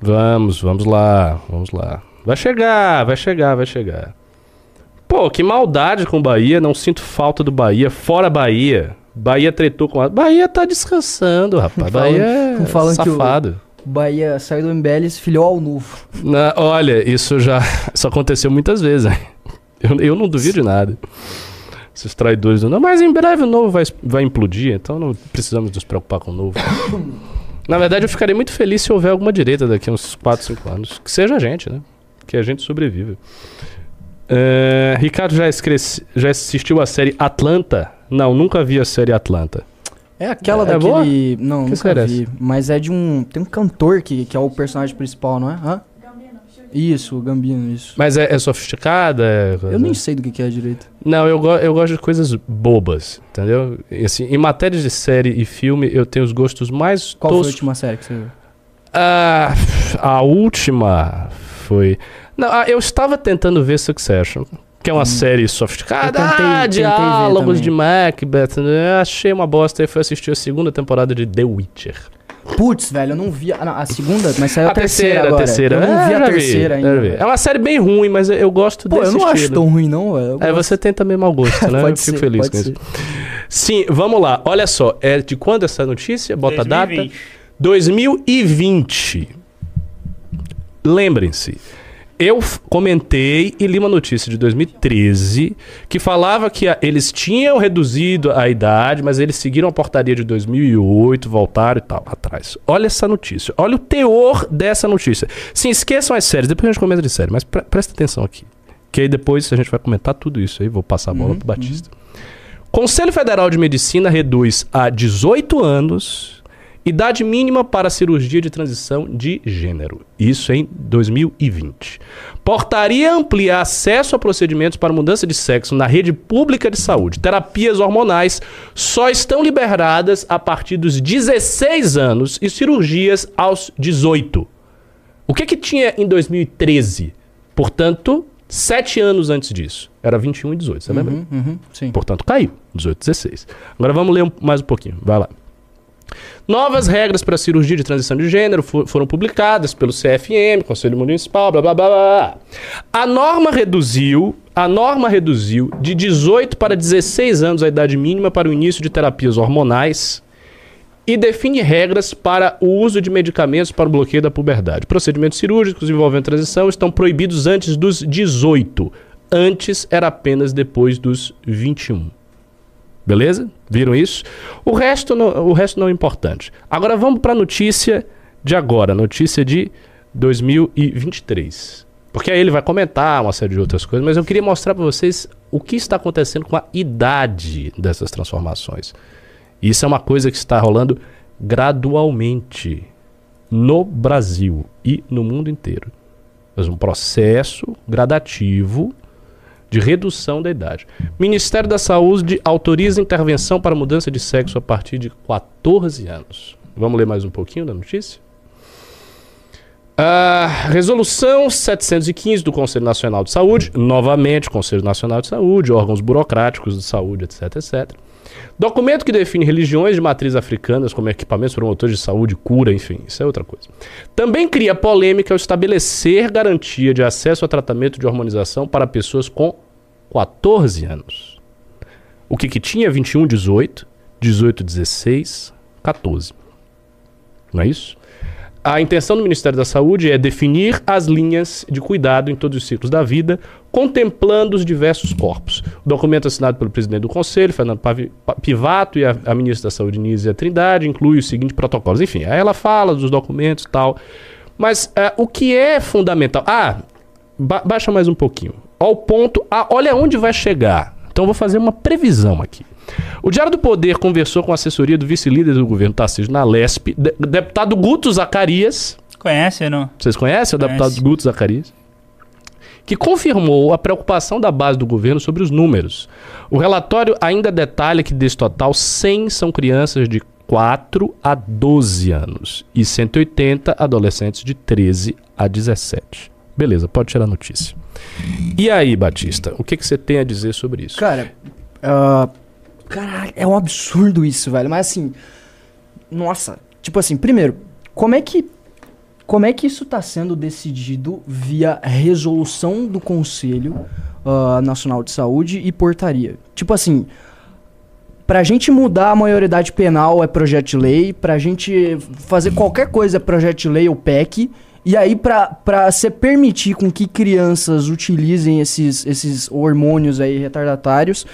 Vamos, vamos lá, vamos lá. Vai chegar, vai chegar, vai chegar. Pô, que maldade com o Bahia. Não sinto falta do Bahia. Fora Bahia. Bahia tretou com a. Bahia tá descansando, rapaz. Bahia é falam que o- safado. Bahia saiu do MBL e se filiou ao novo. Na- olha, isso já. Isso aconteceu muitas vezes? Eu, eu não duvido de nada. Esses traidores do não, mas em breve o novo vai, vai implodir, então não precisamos nos preocupar com o novo. Na verdade, eu ficaria muito feliz se houver alguma direita daqui a uns 4, 5 anos. Que seja a gente, né? Que a gente sobreviva. É, Ricardo já, já assistiu a série Atlanta? Não, nunca vi a série Atlanta. É aquela É daquele. Não, Que nunca vi. Mas é de um. Tem um cantor que, que é o personagem principal, não é? Hã? Isso, o Gambino, isso. Mas é, é sofisticada? é- Eu nem sei do que, que é direito. Não, eu, go- eu gosto de coisas bobas, entendeu? E, assim, em matérias de série e filme, eu tenho os gostos mais Qual foi a última série que você viu? Ah, a última foi. Não, ah, eu estava tentando ver Succession, que é uma série sofisticada. Eu tentei- ah, diálogos de Macbeth. né? Achei uma bosta e fui assistir a segunda temporada de The Witcher. Putz, velho, eu não vi. A, não, a segunda, mas saiu a, a terceira, agora. a terceira. Eu não É, vi a terceira ainda. vi. velho. É uma série bem ruim, mas eu- gosto Pô, desse eu não acho tão ruim, não, velho. É, você tem também mau gosto, né? eu fico ser, feliz pode com ser. isso. Sim, vamos lá. Olha só, é de quando essa notícia? Bota a data. 2020. 2020. Lembrem-se, eu comentei e li uma notícia de 2013 que falava que a- eles tinham reduzido a idade, mas eles seguiram a portaria de 2008, voltaram e tal, atrás. Olha essa notícia, olha o teor dessa notícia. Sim, esqueçam as séries, depois a gente comenta de série, mas pre- presta atenção aqui. Que aí depois a gente vai comentar tudo isso aí, vou passar a bola pro Batista. Conselho Federal de Medicina reduz a 18 anos idade mínima para cirurgia de transição de gênero. Isso em 2020. Portaria amplia acesso a procedimentos para mudança de sexo na rede pública de saúde. Terapias hormonais só estão liberadas a partir dos 16 anos e cirurgias aos 18. O que que tinha em 2013? Portanto, sete anos antes disso. Era 21 e 18, você lembra? Uhum, uhum, sim. Portanto, caiu. 18, 16. Agora vamos ler um- mais um pouquinho. Vai lá. Novas regras para cirurgia de transição de gênero fo- foram publicadas pelo CFM, Conselho Municipal, blá blá blá blá. A norma reduziu, a norma reduziu de 18 para 16 anos a idade mínima para o início de terapias hormonais e define regras para o uso de medicamentos para o bloqueio da puberdade. Procedimentos cirúrgicos envolvendo transição estão proibidos antes dos 18. Antes era apenas depois dos 21. Beleza? Viram isso? O resto não, o resto não é importante. Agora vamos para a notícia de agora, notícia de 2023. Porque aí ele vai comentar uma série de outras coisas, mas eu queria mostrar para vocês o que está acontecendo com a idade dessas transformações. Isso é uma coisa que está rolando gradualmente no Brasil e no mundo inteiro. Mas um processo gradativo de redução da idade. Ministério da Saúde autoriza intervenção para mudança de sexo a partir de 14 anos. Vamos ler mais um pouquinho da notícia? A resolução 715 do Conselho Nacional de Saúde, novamente Conselho Nacional de Saúde, órgãos burocráticos de saúde, etc, etc. Documento que define religiões de matriz africanas como equipamentos promotores de saúde, cura, enfim, isso é outra coisa. Também cria polêmica ao estabelecer garantia de acesso a tratamento de hormonização para pessoas com 14 anos. O que, que tinha? 21, 18, 18, 16, 14. Não é isso? A intenção do Ministério da Saúde é definir as linhas de cuidado em todos os ciclos da vida, contemplando os diversos corpos. O documento assinado pelo presidente do Conselho, Fernando Pivato, e a, a ministra da Saúde, Nízia Trindade, inclui os seguintes protocolos. Enfim, aí ela fala dos documentos e tal. Mas eh, o que é fundamental... Ah, ba- baixa mais um pouquinho. Ao ponto... Ah, olha onde vai chegar. Então eu vou fazer uma previsão aqui. O Diário do Poder conversou com a assessoria do vice-líder do governo Tarcísio na Lesp, de- deputado Guto Zacarias. Conhece, não? Vocês conhecem o deputado Guto Zacarias? Que confirmou a preocupação da base do governo sobre os números. O relatório ainda detalha que desse total, 100 são crianças de 4 a 12 anos e 180 adolescentes de 13 a 17. Beleza, pode tirar a notícia. E aí, Batista, o que, que você tem a dizer sobre isso? Cara, caralho, é um absurdo isso, velho. Mas assim, nossa, tipo assim, primeiro, como é que como é que isso está sendo decidido via resolução do Conselho ah, Nacional de Saúde e portaria? Tipo assim, pra gente mudar a maioridade penal é projeto de lei, pra gente fazer qualquer coisa é projeto de lei ou PEC, e aí pra, pra se permitir com que crianças utilizem esses, esses hormônios aí retardatários,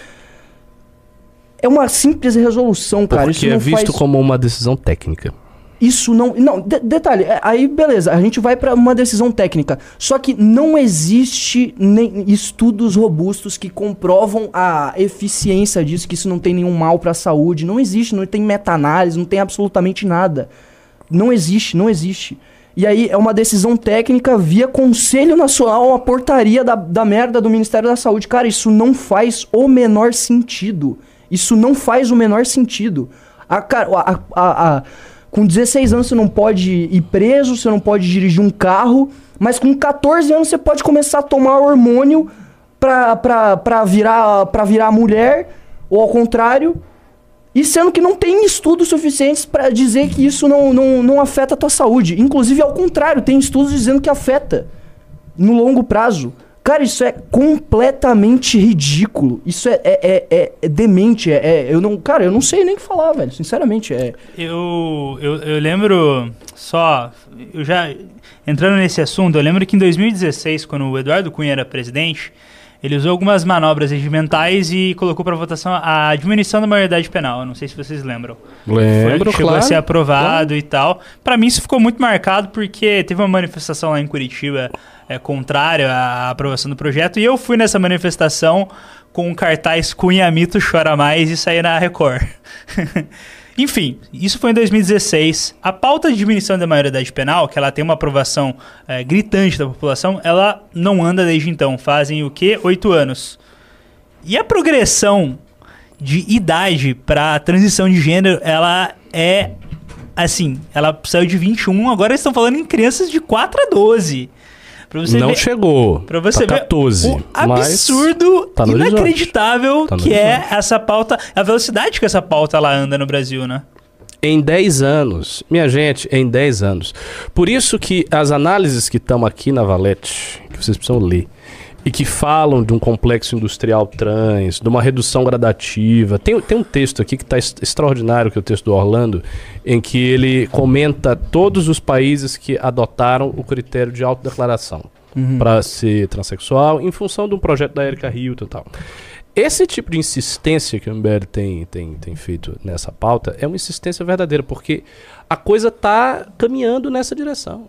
é uma simples resolução, cara. Porque isso é visto faz... como uma decisão técnica. Isso não. Não, de- detalhe, é, aí beleza, a gente vai pra uma decisão técnica. Só que não existe nem estudos robustos que comprovam a eficiência disso, que isso não tem nenhum mal pra saúde. Não existe, não tem meta-análise, não tem absolutamente nada. Não existe, não existe. E aí é uma decisão técnica via Conselho Nacional, uma portaria da, da merda do Ministério da Saúde. Cara, isso não faz o menor sentido. Isso não faz o menor sentido. A, a, a- a- com 16 anos você não pode ir preso, você não pode dirigir um carro, mas com 14 anos você pode começar a tomar hormônio pra, pra, pra, virar, pra virar mulher, ou ao contrário. E sendo que não tem estudos suficientes pra dizer que isso não, não, não afeta a tua saúde. Inclusive, ao contrário, tem estudos dizendo que afeta no longo prazo. Cara, isso é completamente ridículo. Isso é, é, é, é- é demente. É, é- eu não, cara, eu não sei nem o que falar, velho. Sinceramente, é. Eu, eu, eu lembro só, eu já entrando nesse assunto, eu lembro que em 2016, quando o Eduardo Cunha era presidente, ele usou algumas manobras regimentais e colocou para votação a diminuição da maioridade penal. Eu não sei se vocês lembram. Lembro, Foi, chegou claro. a ser aprovado e tal. Pra mim isso ficou muito marcado porque teve uma manifestação lá em Curitiba é, contrária à aprovação do projeto e eu fui nessa manifestação com um cartaz Cunha Mito Chora Mais e saí na Record. Enfim, isso foi em 2016. A pauta de diminuição da maioridade penal, que ela tem uma aprovação é, gritante da população, ela não anda desde então. Fazem o quê? Oito anos. E a progressão de idade para transição de gênero, ela é assim, ela saiu de 21, agora estão falando em crianças de 4 a 12. Pra você não ver, chegou. pra você tá ver 14. o mas absurdo, tá inacreditável Tá que é essa pauta, a velocidade que essa pauta ela anda no Brasil, né? Em 10 anos, minha gente, em 10 anos. Por isso que as análises que estão aqui na Valete, que vocês precisam ler, e que falam de um complexo industrial trans, de uma redução gradativa. Tem, tem um texto aqui que está extraordinário, que é o texto do Orlando, em que ele comenta todos os países que adotaram o critério de autodeclaração para ser transexual, em função de um projeto da Erika Hilton e tal. Esse tipo de insistência que o MBL tem, tem, tem feito nessa pauta é uma insistência verdadeira, porque a coisa está caminhando nessa direção.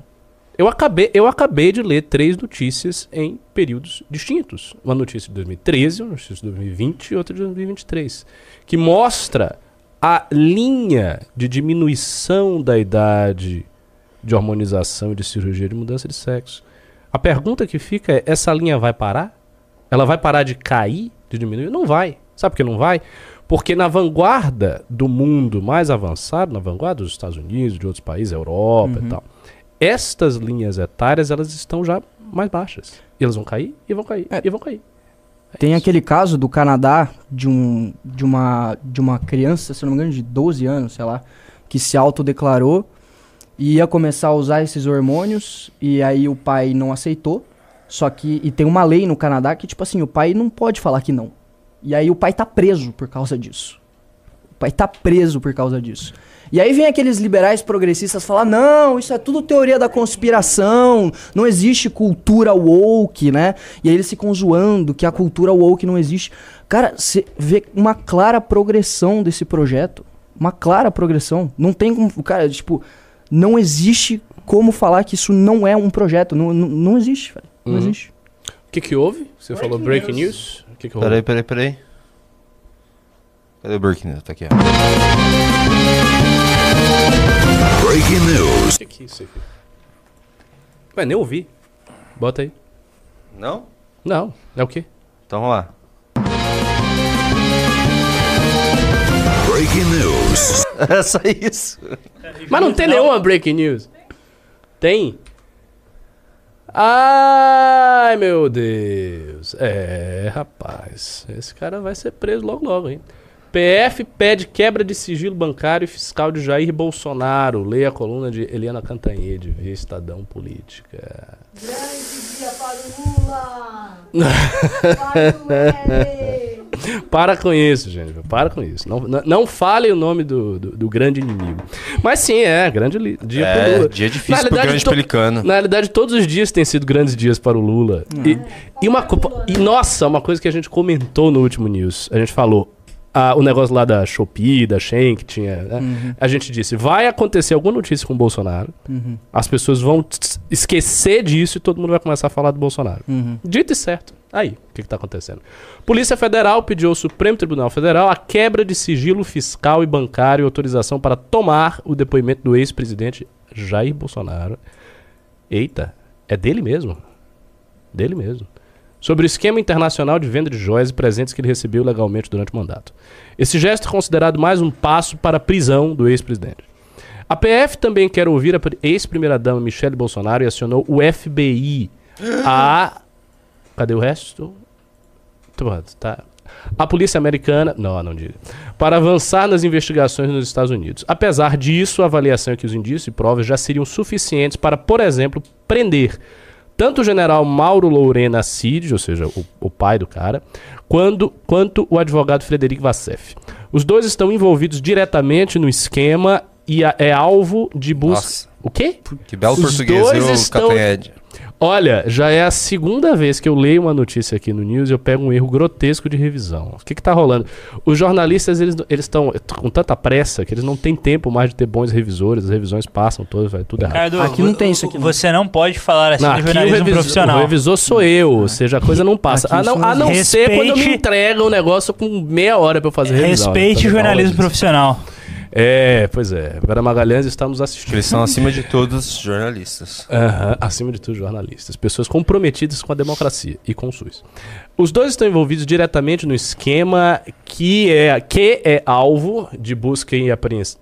Eu acabei, eu acabei de ler três notícias em períodos distintos. Uma notícia de 2013, uma notícia de 2020 e outra de 2023. Que mostra a linha de diminuição da idade de hormonização e de cirurgia de mudança de sexo. A pergunta que fica é: essa linha vai parar? Ela vai parar de cair, de diminuir? Não vai. Sabe por que não vai? Porque na vanguarda do mundo mais avançado, na vanguarda dos Estados Unidos, de outros países, Europa e tal, estas linhas etárias elas estão já mais baixas. E elas vão cair, e vão cair, É. e vão cair. É Tem isso. aquele caso do Canadá de, um, de, uma, de uma criança, se não me engano, de 12 anos, sei lá, que se autodeclarou e ia começar a usar esses hormônios e aí o pai não aceitou. Só que, e tem uma lei no Canadá que, tipo assim, o pai não pode falar que não. E aí o pai tá preso por causa disso. O pai tá preso por causa disso. E aí vem aqueles liberais progressistas falar: não, isso é tudo teoria da conspiração, não existe cultura woke, né? E aí eles ficam zoando que a cultura woke não existe. Cara, você vê uma clara progressão desse projeto. Uma clara progressão. Não tem como. Cara, tipo, não existe como falar que isso não é um projeto. Não, não, não existe, velho. Não Uhum. existe. O que que houve? Você falou breaking news? O que que houve? Peraí, peraí, peraí. Cadê o Breaking News? Tá aqui, ó. Breaking news. O que que é isso aqui? Ué, nem ouvi. Bota aí. Não? Não, é o quê? Então vamos lá. Breaking news. É só isso. Mas não tem nenhuma breaking news. Tem? Ai, meu Deus. É, rapaz. Esse cara vai ser preso logo logo, hein? PF pede quebra de sigilo bancário e fiscal de Jair Bolsonaro. Leia a coluna de Eliana Cantanhede, via Estadão Política. Grande dia para o Lula! para o! Para com isso, gente. Para com isso. Não, não, não fale o nome do, do, do grande inimigo. Mas sim, é, grande dia É, Lula. dia Na difícil pro realidade, grande to- pelicano. Na realidade, todos os dias têm sido grandes dias para o Lula. E, e uma co- e nossa, uma coisa que a gente comentou no último news. A gente falou ah, o negócio lá da Shopee, da Shen, que tinha. né? A gente disse: vai acontecer alguma notícia com o Bolsonaro. As pessoas vão esquecer disso e todo mundo vai começar a falar do Bolsonaro. Dito e certo. Aí, o que está acontecendo? Polícia Federal pediu ao Supremo Tribunal Federal a quebra de sigilo fiscal e bancário e autorização para tomar o depoimento do ex-presidente Jair Bolsonaro. Eita, é dele mesmo. Dele mesmo. Sobre o esquema internacional de venda de joias e presentes que ele recebeu legalmente durante o mandato. Esse gesto é considerado mais um passo para a prisão do ex-presidente. A PF também quer ouvir a pri- ex-primeira-dama Michele Bolsonaro e acionou o FBI. A. Cadê o resto? Pronto, tá. A polícia americana. Não, não diga. Para avançar nas investigações nos Estados Unidos. Apesar disso, a avaliação é que os indícios e provas já seriam suficientes para, por exemplo, prender tanto o general Mauro Lourena Cid, ou seja, o, o pai do cara, quando, quanto o advogado Frederico Vassef. Os dois estão envolvidos diretamente no esquema e a- é alvo de busca. Nossa. O quê? Que belo Os português, dois viu, estão- Catanhede? Olha, já é a segunda vez que eu leio uma notícia aqui no News e eu pego um erro grotesco de revisão. O que que tá rolando? Os jornalistas, eles eles estão com tanta pressa que eles não têm tempo mais de ter bons revisores, as revisões passam todas, vai tudo errado. Ricardo, Aqui não tem isso aqui, não. Você não pode falar assim Não, do aqui o, jornalismo revisor, profissional. o revisor sou eu, ou seja, a coisa não passa. Aqui A não, a não ser quando me entregam um negócio com meia hora pra eu fazer revisão. Respeite Tá o jornalismo disso. profissional. É, pois é. Vera Magalhães está nos assistindo. Eles são acima de todos jornalistas. Aham, acima de tudo, jornalistas. Pessoas comprometidas com a democracia e com o SUS. Os dois estão envolvidos diretamente no esquema que é, que é alvo de busca e apreensão.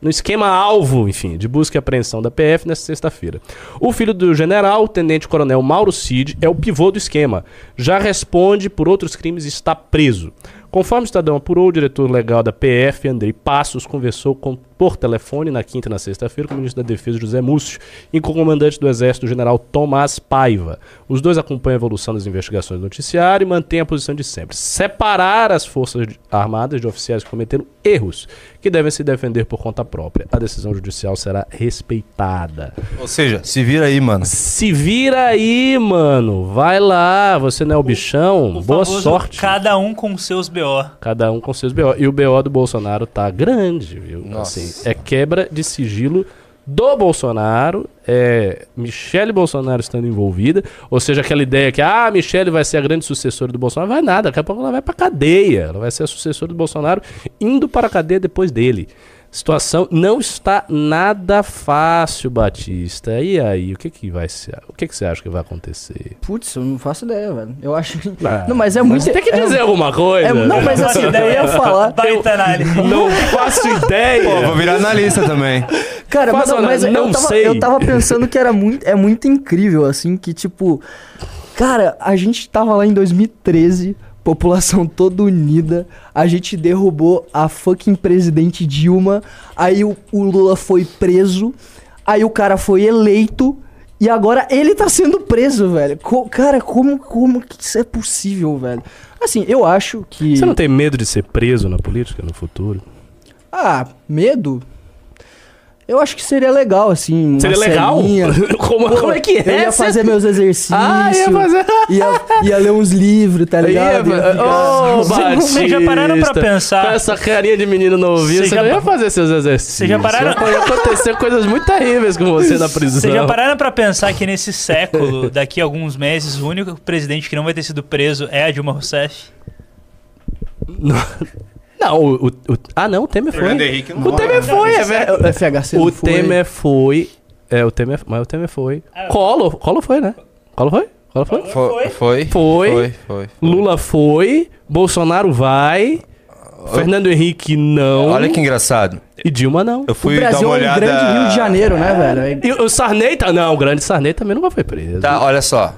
No esquema alvo, enfim, de busca e apreensão da PF nesta sexta-feira. O filho do general, tenente-coronel Mauro Cid, é o pivô do esquema. Já responde por outros crimes e está preso. Conforme o Estadão apurou, o diretor legal da PF, Andrei Passos, conversou com- por telefone na quinta e na sexta-feira com o ministro da Defesa, José Múcio, e com o comandante do Exército, o general Tomás Paiva. Os dois acompanham a evolução das investigações do noticiário e mantêm a posição de sempre. Separar as Forças Armadas de oficiais que cometeram erros, que devem se defender por conta própria. A decisão judicial será respeitada. Ou seja, se vira aí, mano. Se vira aí, mano. Vai lá. Você não é o bichão. O Boa famoso sorte. Cada um com seus BO. Cada um com seus BO. E o BO do Bolsonaro tá grande, viu? Nossa. Assim, é quebra de sigilo do Bolsonaro, é Michele Bolsonaro estando envolvida, ou seja, aquela ideia que ah, Michele vai ser a grande sucessora do Bolsonaro, vai nada, daqui a pouco ela vai pra cadeia, ela vai ser a sucessora do Bolsonaro indo para a cadeia depois dele. Situação não está nada fácil, Batista. E aí, o que que vai ser? O que que você acha que vai acontecer? Putz, eu não faço ideia, velho. Eu acho. Ah, não, mas é muito. Você tem que é- dizer alguma coisa. é- não, mas assim, eu ia falar. Análise. Não faço ideia. Pô, vou virar analista também. Cara, mas, Faça mas não eu, tava, sei. eu tava pensando que era muito, é muito incrível, assim, que tipo. Cara, a gente tava lá em 2013, população toda unida, a gente derrubou a fucking presidente Dilma, aí o, o Lula foi preso, aí o cara foi eleito. E agora ele tá sendo preso, velho. Co- cara, como, como que isso é possível, velho? Assim, eu acho que. Você não tem medo de ser preso na política no futuro? Ah, medo? Eu acho que seria legal, assim. uma Seria legal? Como, Pô, como é que é? Eu ia fazer meus exercícios. Ah, ia fazer. ia, ia ler uns livros, tá ligado? Ia, Ia ficar- Ô, Vocês já pararam pra pensar? Com essa carinha de menino novinho, você já não ia fazer seus exercícios. Vocês já pararam- Ia acontecer coisas muito terríveis com você na prisão. Vocês já pararam pra pensar que nesse século, daqui a alguns meses, o único presidente que não vai ter sido preso é a Dilma Rousseff? Não, o, o- o- Ah, não, o Temer foi. Fernando Henrique não O Temer foi, é velho. O FHC O não foi. Temer foi. É, o Temer. Mas o Temer foi. Collor. Collor foi, né? Collor foi? Collor foi? Foi. Foi. Foi. Foi. foi. Lula foi. Bolsonaro vai. Fernando Henrique não. Olha que engraçado. E Dilma não. Eu O fui dar Brasil uma é um olhada. grande Rio de Janeiro, né, velho? E o Sarney tá. Não, o grande Sarney também não foi preso. Tá, olha só.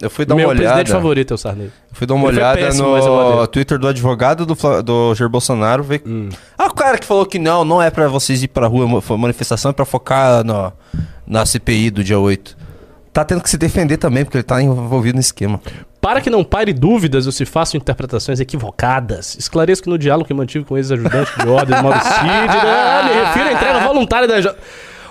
Eu fui dar Meu uma presidente olhada. favorito é o Sarney. Eu fui dar uma Ele olhada péssimo, no dele. Twitter do advogado do, Fla- do Jair Bolsonaro. Ver... Hum. Ah, o cara que falou que não, não é pra vocês ir pra rua, foi manifestação, é pra focar no, na CPI do dia 8. Tá tendo que se defender também, porque ele tá envolvido no esquema. Para que não pare dúvidas ou se façam interpretações equivocadas, esclareço que no diálogo que mantive com ex-ajudante de ordem, Mauro Cid, né, me refiro à entrega voluntária da...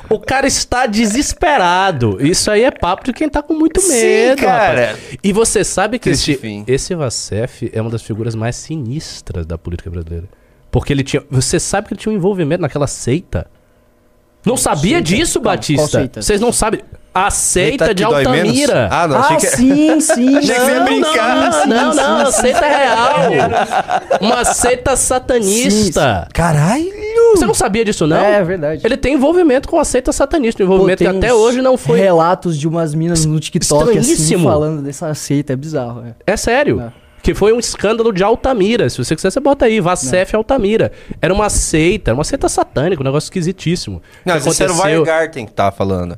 O cara está desesperado. Isso aí é papo de quem tá com muito Sim, medo, cara. rapaz. E você sabe que Triste esse, fim. esse Vacef é uma das figuras mais sinistras da política brasileira. Porque ele tinha... Você sabe que ele tinha um envolvimento naquela seita. Não sabia disso, Batista? Vocês não sabem. A seita Eita, de? Altamira. Ah, não, Ah, achei que... sim, sim. Achei que você ia brincar. Não, não, não, seita real. Uma seita satanista. Caralho! Você não sabia disso, não? É verdade. Ele tem envolvimento com a seita satanista, um envolvimento que até hoje não foi. Relatos de umas minas no TikTok assim, falando dessa seita, é bizarro. É. É sério. É. Que foi um escândalo de Altamira. Se você quiser, você bota aí. Vacef Altamira. Era uma seita, era uma seita satânica, um negócio esquisitíssimo. Não, esse era o Weingarten que tava falando.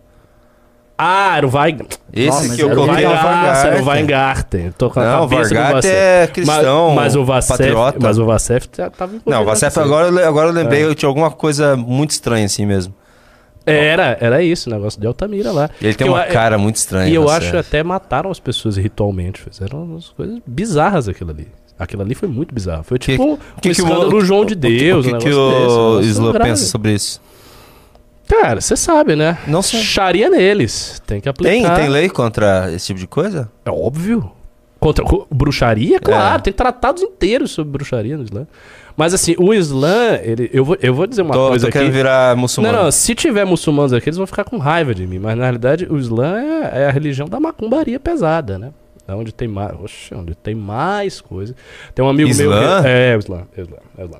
Ah, era o Weig... Esse mas que eu coloquei era o Weingarten. Era o Weingarten. Weingarten. Tô com a Não, o Weingarten é cristão, mas, mas o Vacef, patriota. Mas o Vacef tá- tava Não, o Vacef seita. agora, agora eu lembrei, eu tinha alguma coisa muito estranha assim mesmo. Era, era isso, o negócio de Altamira lá. E ele tem Que eu uma a- cara muito estranha. E eu acho até mataram as pessoas ritualmente. Fizeram umas coisas bizarras aquilo ali. Aquilo ali foi muito bizarro. Foi Que- tipo um, O que um que o- João de o que- Deus. O que, um que um o grave. pensa sobre isso? Cara, você sabe, né? Não sei. Charia neles. Tem que Tem, aplicar. tem lei contra esse tipo de coisa? É óbvio. Contra co- bruxaria, claro. Tem tratados inteiros sobre bruxaria no Islã. Mas assim, o Islã, ele, eu, vou, eu vou dizer uma tô coisa tô aqui. querendo virar muçulmano. Não, não, se tiver muçulmanos aqui, eles vão ficar com raiva de mim. Mas na realidade, o Islã é, é a religião da macumbaria pesada, né? É onde tem mais. Oxe, onde tem mais coisa. Tem um amigo meu. Islã? que- É, o Islã, é o Islã, é o Islã.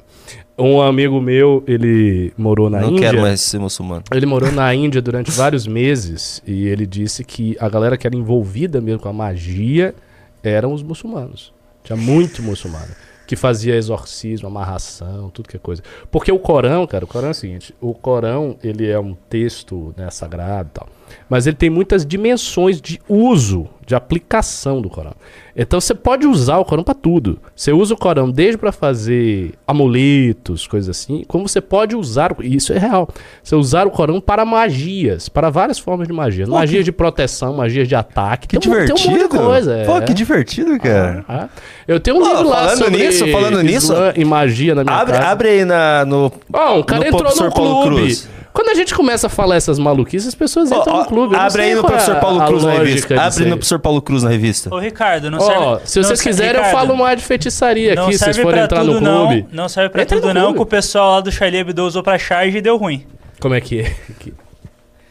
Um amigo meu, ele morou na não Índia. quero mais ser muçulmano. Ele morou na Índia durante vários meses e ele disse que a galera que era envolvida mesmo com a magia eram os muçulmanos. Tinha muito muçulmano que fazia exorcismo, amarração, tudo que é coisa. Porque o Corão, cara, o Corão é o seguinte, o Corão, ele é um texto né, sagrado e tal, mas ele tem muitas dimensões de uso, de aplicação do Corão. Então você pode usar o Corão para tudo. Você usa o Corão desde para fazer amuletos, coisas assim, como você pode usar, e isso é real. Você usar o Corão para magias, para várias formas de magia. magias de proteção, magias de ataque. Que tem, um- tem divertido. um monte de coisa. Pô, é. que divertido, cara. Ah, eu tenho um Pô, livro lá falando sobre nisso, falando nisso, e magia na minha Abre, casa. abre aí na, no. Ó, um cara no entrou no clube. Cruz. Quando a gente começa a falar essas maluquices, as pessoas entram ó, no clube. Eu abre aí no é professor Paulo Cruz na revista. Abre aí. no professor Paulo Cruz na revista. Ô, Ricardo, não Ó, serve. se vocês não, quiserem, eu falo mais de feitiçaria aqui, se vocês serve forem entrar tudo, no clube. Não, não serve pra tudo, não, que o pessoal lá do Charlie Hebdo usou pra charge e deu ruim. Como é que é? Que-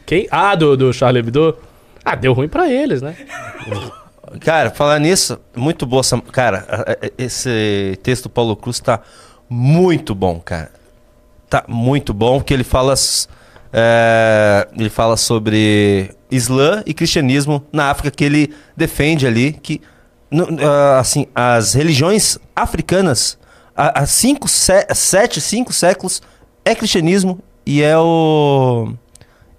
Quem? Ah, do, do Charlie Hebdo? Ah, deu ruim pra eles, né? Cara, falar nisso, muito boa essa. Cara, esse texto do Paulo Cruz tá muito bom, cara. Tá muito bom, porque ele fala. é, ele fala sobre Islã e cristianismo na África, que ele defende ali que. ah, assim, as religiões africanas, há cinco, sete, cinco séculos, é cristianismo e é o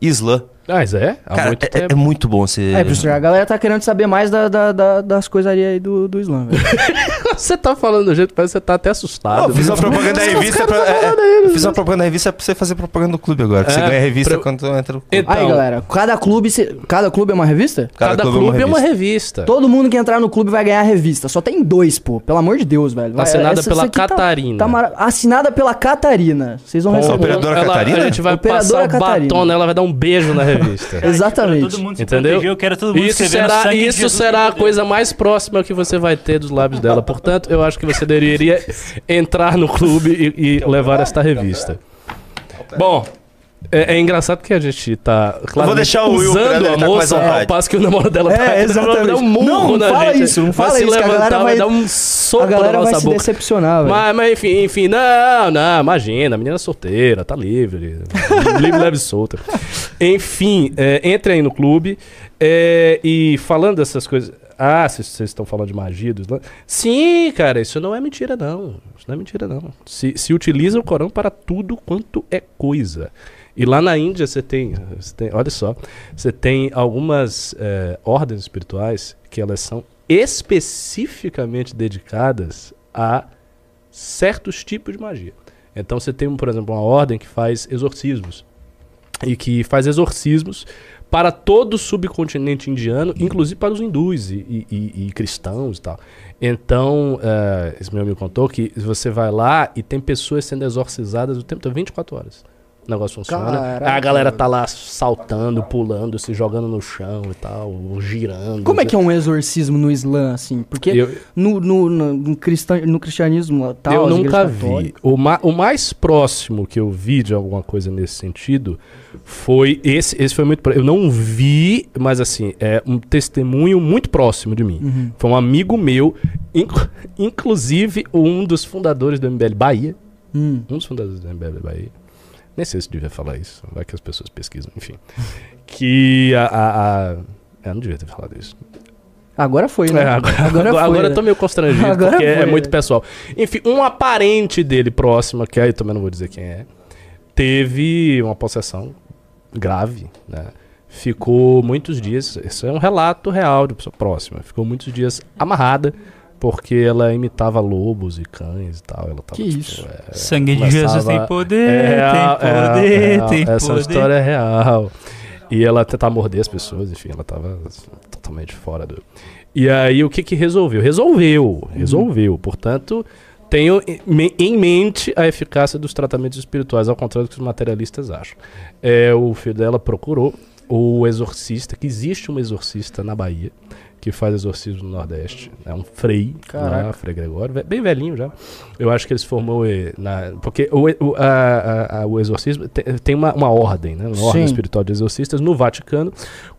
Islã. Ah, Mas é, há Cara, muito é, tempo. é muito bom esse. É, professor, a galera tá querendo saber mais da, da- da- das coisarias aí do, do Islã, velho. Você tá falando do jeito que parece que você tá até assustado. eu fiz uma propaganda da revista pra, é, é, eu né? fiz uma propaganda da revista pra você fazer propaganda do clube agora. que você É, ganha revista pra- quando entra no clube. Então, Aí, galera, cada clube, se- cada clube é uma revista? Cada, clube, é uma revista. Todo mundo que entrar no clube vai ganhar a revista. Só tem dois, pô. Pelo amor de Deus, velho. Vai- Assinada essa- pela essa aqui tá- Catarina. tá mara- Assinada pela Catarina. Vocês vão receber. Operadora ela- Catarina? A gente vai Operadora passar o Catarina. batom nela, vai dar um beijo na revista. Exatamente. Todo mundo se Entendeu? proteger, eu quero todo mundo Isso será, isso será a coisa mais próxima que você vai ter dos lábios dela. Portanto, eu acho que você deveria entrar no clube e, e levar esta revista. Bom, é, é engraçado que a gente tá claramente deixar o Will usando a tá moça vontade. ao passo que o namorado dela É, tá vai exatamente. dar um murro Não, na fala gente. isso, não vai fala se isso, a levantar, galera vai vai- dar um soco A galera na vai nossa se boca. decepcionar, velho. Mas, mas enfim, enfim, não, não, imagina, a menina é solteira, tá livre, livre, leve e solta. Enfim, é, entre aí no clube é, e falando dessas coisas, Ah, vocês vocês estão falando de magia do Islã? Sim, cara, isso não é mentira, não. Isso não é mentira, não. Se, se utiliza o Corão para tudo quanto é coisa. E lá na Índia você tem, você tem olha só, você tem algumas eh, ordens espirituais que elas são especificamente dedicadas a certos tipos de magia. Então você tem, por exemplo, uma ordem que faz exorcismos e que faz exorcismos para todo o subcontinente indiano, inclusive para os hindus e, e- e- cristãos e tal. Então, eh, esse meu amigo contou que você vai lá e tem pessoas sendo exorcizadas o tempo todo, 24 horas. O negócio funciona. Caraca, a galera tá lá saltando, pulando, se jogando no chão e tal, girando. Como é que é um exorcismo no Islã, assim? Porque Eu, no, no, no, no cristã- no cristianismo tal, eu nunca vi. O, ma- o mais próximo que eu vi de alguma coisa nesse sentido foi esse. Esse foi muito. Eu não vi, mas assim, é um testemunho muito próximo de mim. Uhum. Foi um amigo meu, inclu- inclusive um dos fundadores do MBL Bahia. Hum. Um dos fundadores do MBL Bahia. Nem sei se devia falar isso, vai que as pessoas pesquisam, enfim. Que a. a, a eu não devia ter falado isso. Agora foi, né? É, agora, Agora agora, foi, agora né? eu tô meio constrangido, Agora porque é foi, muito né? pessoal. Enfim, um aparente dele próximo, que aí também não vou dizer quem é, teve uma possessão grave, né? Ficou muitos dias, isso é um relato real de pessoa próxima, ficou muitos dias amarrada, porque ela imitava lobos e cães e tal. Ela tava, Que tipo, isso? é, Sangue de Jesus tem poder, é real, tem é real, poder, é real. tem Essa poder. história é real. E ela tentava morder as pessoas, enfim, ela tava totalmente fora do. E aí o que que resolveu? Resolveu, resolveu. Portanto, tenho em mente a eficácia dos tratamentos espirituais, ao contrário do que os materialistas acham. É, o filho dela procurou o exorcista, que existe um exorcista na Bahia, que faz exorcismo no Nordeste. É um frei, lá, Frei Gregório, bem velhinho já. Eu acho que ele se formou eh, na. Porque o, o, a- a- o exorcismo te- tem uma, uma ordem, né? Uma ordem Sim. espiritual de exorcistas no Vaticano,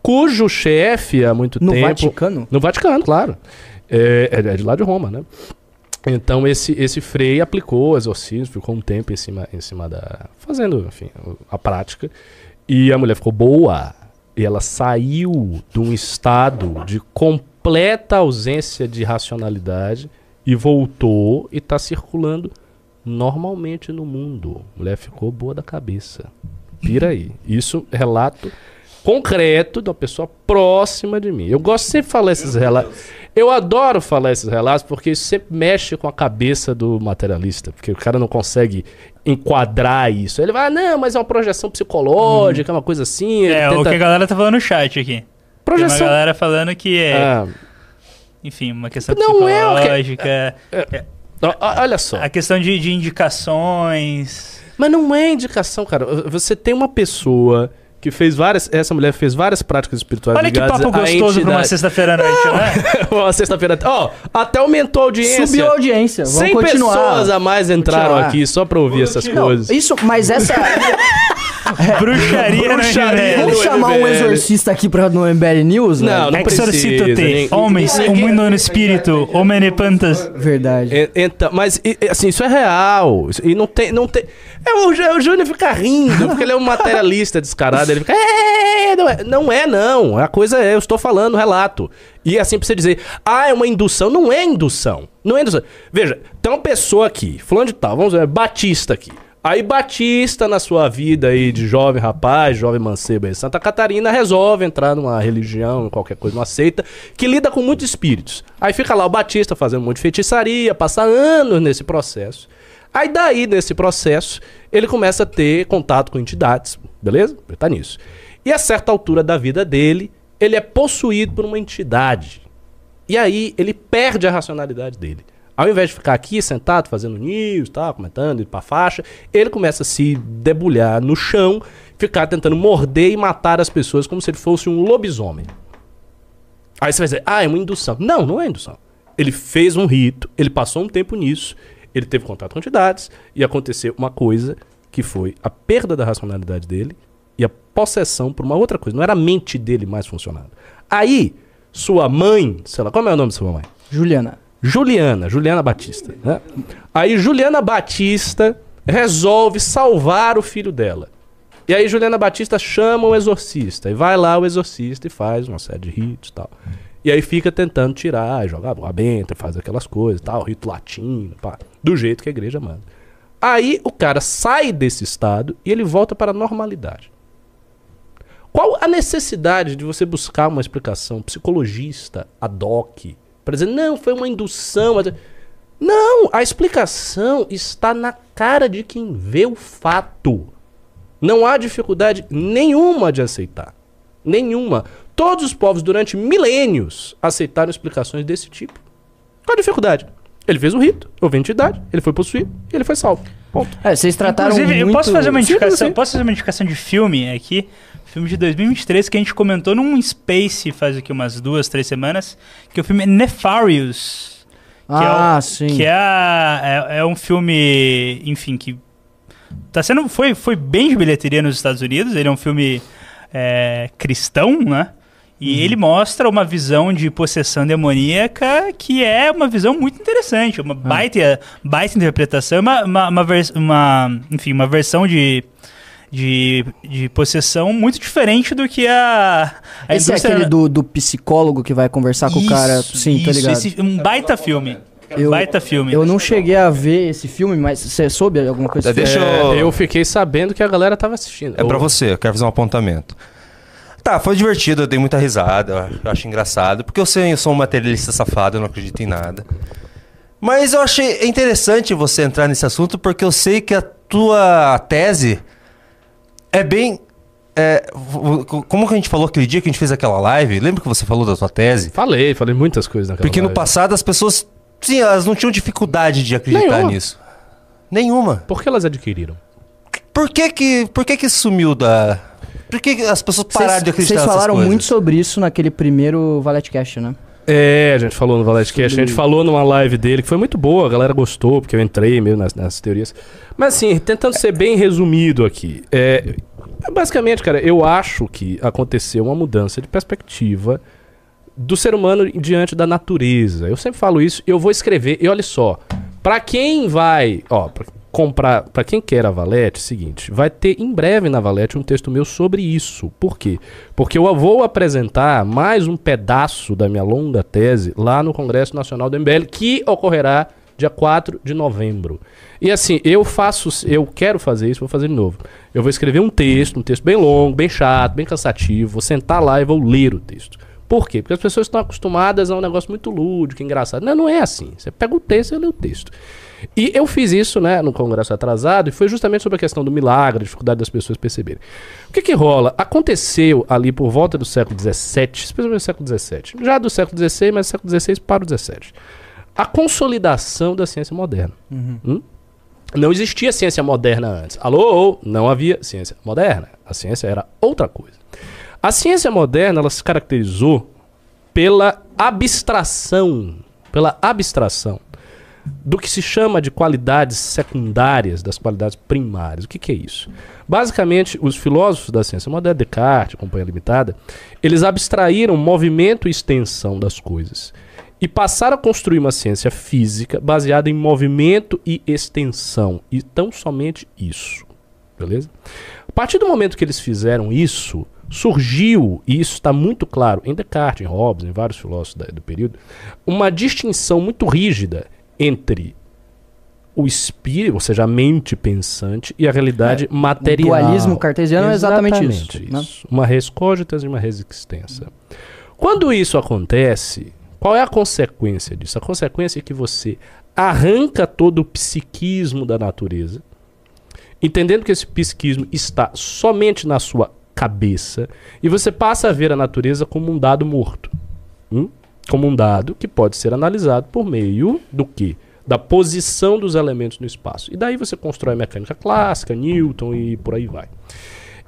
cujo chefe há muito No tempo. Vaticano? No Vaticano, claro. É, é- é de lá de Roma, né? Então esse, esse frei aplicou o exorcismo, ficou um tempo em cima, em cima da. fazendo, enfim, a prática. E a mulher ficou boa. E ela saiu de um estado de completa ausência de racionalidade e voltou e está circulando normalmente no mundo. A mulher ficou boa da cabeça. Pira aí. Isso é relato concreto de uma pessoa próxima de mim. Eu gosto sempre de falar esses relatos. Eu adoro falar esses relatos porque isso sempre mexe com a cabeça do materialista, porque o cara não consegue enquadrar isso. Ele vai, ah, não, mas é uma projeção psicológica, é uma coisa assim. É, o tenta- que a galera tá falando no chat aqui. Tem uma Projeção. galera falando que é, Ah, enfim, uma questão Não é o psicológica, ó, ó, olha só. a questão de, de indicações. Mas não é indicação, cara. Você tem uma pessoa que fez várias. Essa mulher fez várias práticas espirituais. Olha que papo a gostoso pra uma sexta-feira à noite, né? uma sexta-feira. Ó, até aumentou a audiência. Subiu a audiência. Vamos 100 continuar. pessoas a mais entraram Continuar. aqui só pra ouvir essas Não, coisas. isso, mas essa. Bruxaria, Bruxaria. né? Vamos chamar um exorcista aqui pra no MBL News? Não, velho? não Exorcito precisa, te, homens, o mundo no espírito, homem pantas. Verdade. E- Então, mas e- e, assim, isso é real. E não tem. Não tem é, o, Jú- o Júnior fica rindo, porque ele é um materialista descarado. Ele fica. "É, não, é, não é, não. A coisa é, eu estou falando, relato. E assim pra você dizer, ah, é uma indução. Não é indução. Não é indução. Veja, tem uma pessoa aqui, fulano de tal, vamos ver, Batista aqui. Aí Batista, na sua vida aí de jovem rapaz, jovem mancebo em Santa Catarina, resolve entrar numa religião, qualquer coisa, numa seita, que lida com muitos espíritos. Aí fica lá o Batista fazendo um monte de feitiçaria, passa anos nesse processo. Aí daí, nesse processo, ele começa a ter contato com entidades, beleza? Ele tá nisso. E a certa altura da vida dele, ele é possuído por uma entidade. E aí ele perde a racionalidade dele. Ao invés de ficar aqui sentado fazendo news, tá, comentando, indo pra faixa, ele começa a se debulhar no chão, ficar tentando morder e matar as pessoas como se ele fosse um lobisomem. Aí você vai dizer, ah, é uma indução. Não, não é indução. Ele fez um rito, ele passou um tempo nisso, ele teve contato com entidades e aconteceu uma coisa que foi a perda da racionalidade dele e a possessão por uma outra coisa. Não era a mente dele mais funcionando. Aí, sua mãe, sei lá, como é o nome da sua mãe? Juliana. Juliana, Juliana Batista. Né? Aí Juliana Batista resolve salvar o filho dela. E aí Juliana Batista chama o exorcista. E vai lá o exorcista e faz uma série de ritos e tal. E aí fica tentando tirar, jogar a benta, faz aquelas coisas, tal, rito latino, pá, do jeito que a igreja manda. Aí o cara sai desse estado e ele volta para a normalidade. Qual a necessidade de você buscar uma explicação psicologista, ad hoc, para dizer, não, foi uma indução. mas-" Não, a explicação está na cara de quem vê o fato. Não há dificuldade nenhuma de aceitar. Nenhuma. Todos os povos, durante milênios, aceitaram explicações desse tipo. Qual a dificuldade? Ele fez o rito, houve entidade, ele foi possuído e ele foi salvo. Ponto. É, vocês trataram Inclusive, muito... eu posso fazer uma indicação, assim. posso fazer uma indicação de filme aqui? Filme de 2023 que a gente comentou num Space faz aqui umas duas, três semanas, que é o filme Nefarious. Ah, é o- sim. Que é, a- é, é um filme, enfim, que tá sendo foi, foi bem de bilheteria nos Estados Unidos. Ele é um filme é, cristão, né? E Uhum. ele mostra uma visão de possessão demoníaca que é uma visão muito interessante, Ah. uma baita, baita interpretação, uma, uma, uma, vers- uma- enfim, uma versão de, de, de possessão muito diferente do que a, a Esse é indústria- aquele do, do psicólogo que vai conversar com o cara. Isso, Sim, tá isso, ligado. esse- um baita filme. Eu- baita filme. Eu não cheguei a ver esse filme, mas você soube alguma coisa? Deixa É, eu- eu fiquei sabendo que a galera tava assistindo. É pra Ou- você, eu quero fazer um apontamento. Tá, foi divertido, eu dei muita risada, eu acho engraçado, porque eu sei, eu sou um materialista safado, eu não acredito em nada. Mas eu achei interessante você entrar nesse assunto, porque eu sei que a tua tese é bem. é, como que a gente falou aquele dia que a gente fez aquela live? Lembra que você falou da tua tese? Falei, falei muitas coisas naquela Porque no live. passado as pessoas. Sim, elas não tinham dificuldade de acreditar Nenhuma. nisso. Nenhuma. Por que elas adquiriram? Por que que, por que, que sumiu da. Por que, que as pessoas pararam de acreditar Vocês falaram coisas? muito sobre isso naquele primeiro Valete Cast, né? É, a gente falou no Valete Cast, a gente falou numa live dele que foi muito boa, a galera gostou, porque eu entrei meio nas, nas teorias. Mas assim, tentando ser bem resumido aqui. É, basicamente, cara, eu acho que aconteceu uma mudança de perspectiva do ser humano diante da natureza. Eu sempre falo isso e eu vou escrever. E olha só, pra quem vai, ó, pra comprar, pra quem quer a Valete, é seguinte, vai ter em breve na Valete um texto meu sobre isso. Por quê? Porque eu vou apresentar mais um pedaço da minha longa tese lá no Congresso Nacional do MBL, que ocorrerá dia 4 de novembro. E assim, eu faço, eu quero fazer isso, vou fazer de novo. Eu vou escrever um texto, um texto bem longo, bem chato, bem cansativo, vou sentar lá e vou ler o texto. Por quê? Porque as pessoas estão acostumadas a um negócio muito lúdico, engraçado. Não, não é assim. Você pega o texto e lê o texto. E eu fiz isso, né, no congresso atrasado, e foi justamente sobre a questão do milagre, a dificuldade das pessoas perceberem. O que que rola? Aconteceu ali por volta do século XVII, especialmente do século XVII, já do século XVI, mas do século XVI para o XVII, a consolidação da ciência moderna. Hum? Não existia ciência moderna antes. Alô? Não havia ciência moderna. A ciência era outra coisa. A ciência moderna, ela se caracterizou pela abstração, pela abstração do que se chama de qualidades secundárias das qualidades primárias. O que, que é isso? Basicamente, os filósofos da ciência moderna, Descartes, Companhia Limitada, eles abstraíram movimento e extensão das coisas e passaram a construir uma ciência física baseada em movimento e extensão, e tão somente isso. Beleza? A partir do momento que eles fizeram isso, surgiu, e isso está muito claro em Descartes, em Hobbes, em vários filósofos da- do período, uma distinção muito rígida entre o espírito, ou seja, a mente pensante, e a realidade material. dualismo cartesiano é exatamente isso, né? isso. Uma res cogitas e uma res extensa. Quando isso acontece, qual é a consequência disso? A consequência é que você arranca todo o psiquismo da natureza, entendendo que esse psiquismo está somente na sua cabeça, e você passa a ver a natureza como um dado morto. Hum? Como um dado que pode ser analisado por meio do quê? Da posição dos elementos no espaço. E daí você constrói a mecânica clássica, Newton e por aí vai.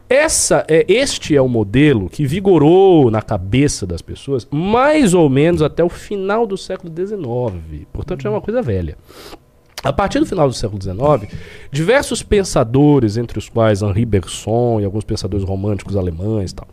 Essa é, este é o modelo que vigorou na cabeça das pessoas mais ou menos até o final do século XIX. Portanto, já é uma coisa velha. A partir do final do século XIX, diversos pensadores, entre os quais Henri Bergson e alguns pensadores românticos alemães tal,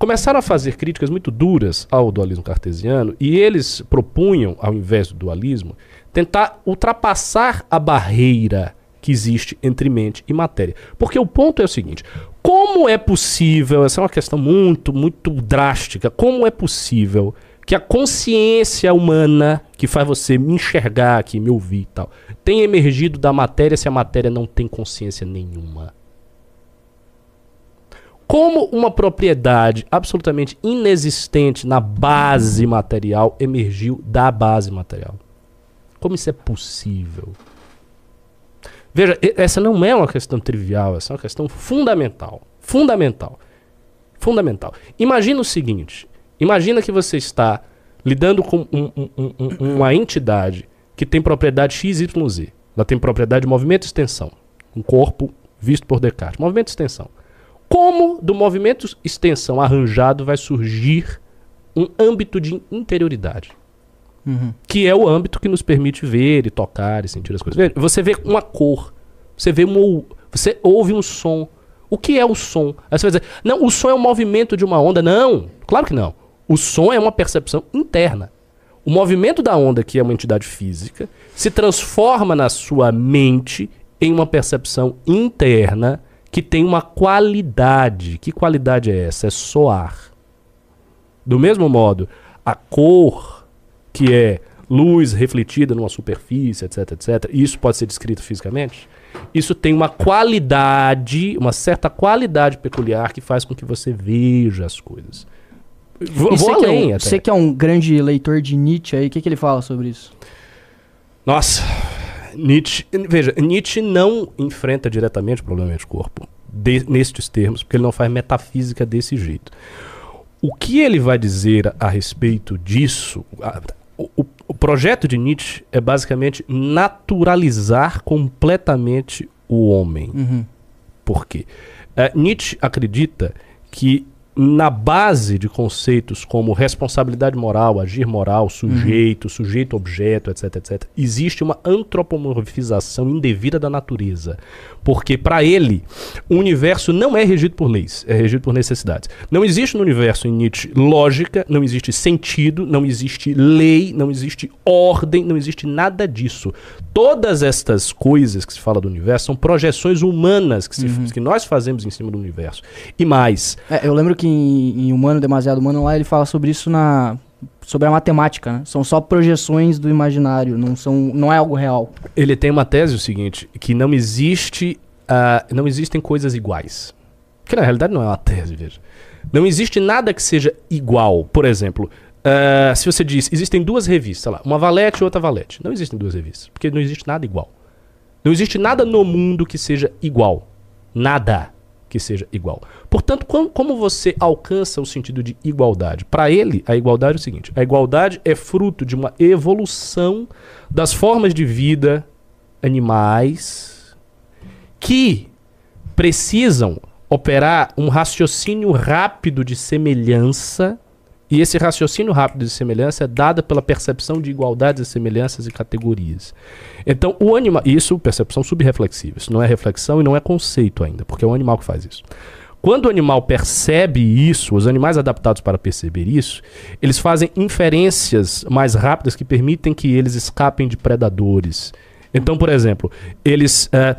começaram a fazer críticas muito duras ao dualismo cartesiano e eles propunham, ao invés do dualismo, tentar ultrapassar a barreira que existe entre mente e matéria. Porque o ponto é o seguinte: como é possível, essa é uma questão muito, muito drástica, como é possível que a consciência humana que faz você me enxergar aqui, me ouvir e tal, tem emergido da matéria se a matéria não tem consciência nenhuma? Como uma propriedade absolutamente inexistente na base material emergiu da base material? Como isso é possível? Veja, essa não é uma questão trivial, essa é uma questão fundamental. Fundamental. Fundamental. Imagina o seguinte: imagina que você está lidando com um- um- um- uma entidade que tem propriedade XYZ. Ela tem propriedade de movimento e extensão. Um corpo visto por Descartes. Movimento e extensão. Como do movimento extensão arranjado vai surgir um âmbito de interioridade? que é o âmbito que nos permite ver e tocar e sentir as coisas. Você vê uma cor, você vê uma, você ouve um som. O que é o som? Aí você vai dizer, não, o som é o movimento de uma onda. Não, claro que não. O som é uma percepção interna. O movimento da onda, que é uma entidade física, se transforma na sua mente em uma percepção interna que tem uma qualidade. Que qualidade é essa? É soar. Do mesmo modo, a cor, que é luz refletida numa superfície, etc, etc, isso pode ser descrito fisicamente, isso tem uma qualidade, uma certa qualidade peculiar que faz com que você veja as coisas. Vou, vou você, que é além um, até. você que é um grande leitor de Nietzsche aí, o que, que ele fala sobre isso? Nossa, Nietzsche, veja, Nietzsche não enfrenta diretamente o problema de corpo de- nestes termos, porque ele não faz metafísica desse jeito. O que ele vai dizer a, respeito disso, a- o, o- o projeto de Nietzsche é basicamente naturalizar completamente o homem. Uhum. Por quê? Eh, Nietzsche acredita que na base de conceitos como responsabilidade moral, agir moral, sujeito, sujeito-objeto, etc, etc, existe uma antropomorfização indevida da natureza. Porque, para ele, o universo não é regido por leis, é regido por necessidades. Não existe no universo, em Nietzsche, lógica, não existe sentido, não existe lei, não existe ordem, não existe nada disso. Todas estas coisas que se fala do universo são projeções humanas que, se- que nós fazemos em cima do universo. E mais, É, eu lembro que em, em Humano, Demasiado Humano, lá ele fala sobre isso na... Sobre a matemática, né? São só projeções do imaginário, não, são, não é algo real. ele tem uma tese o seguinte, que não existe, ah, não existem coisas iguais. Que na realidade não é uma tese, veja. Não existe nada que seja igual. Por exemplo, ah, se você diz, existem duas revistas, lá, uma Valete e outra Valete. Não existem duas revistas, porque não existe nada igual. Não existe nada no mundo que seja igual. Nada que seja igual. Portanto, com- como você alcança o sentido de igualdade? Para ele, a igualdade é o seguinte: a igualdade é fruto de uma evolução das formas de vida animais que precisam operar um raciocínio rápido de semelhança. E esse raciocínio rápido de semelhança é dado pela percepção de igualdades, semelhanças e categorias. Então, o animal. Isso, percepção subreflexiva. Isso não é reflexão e não é conceito ainda, porque é o animal que faz isso. Quando o animal percebe isso, os animais adaptados para perceber isso, eles fazem inferências mais rápidas que permitem que eles escapem de predadores. Então, por exemplo, eles. eh,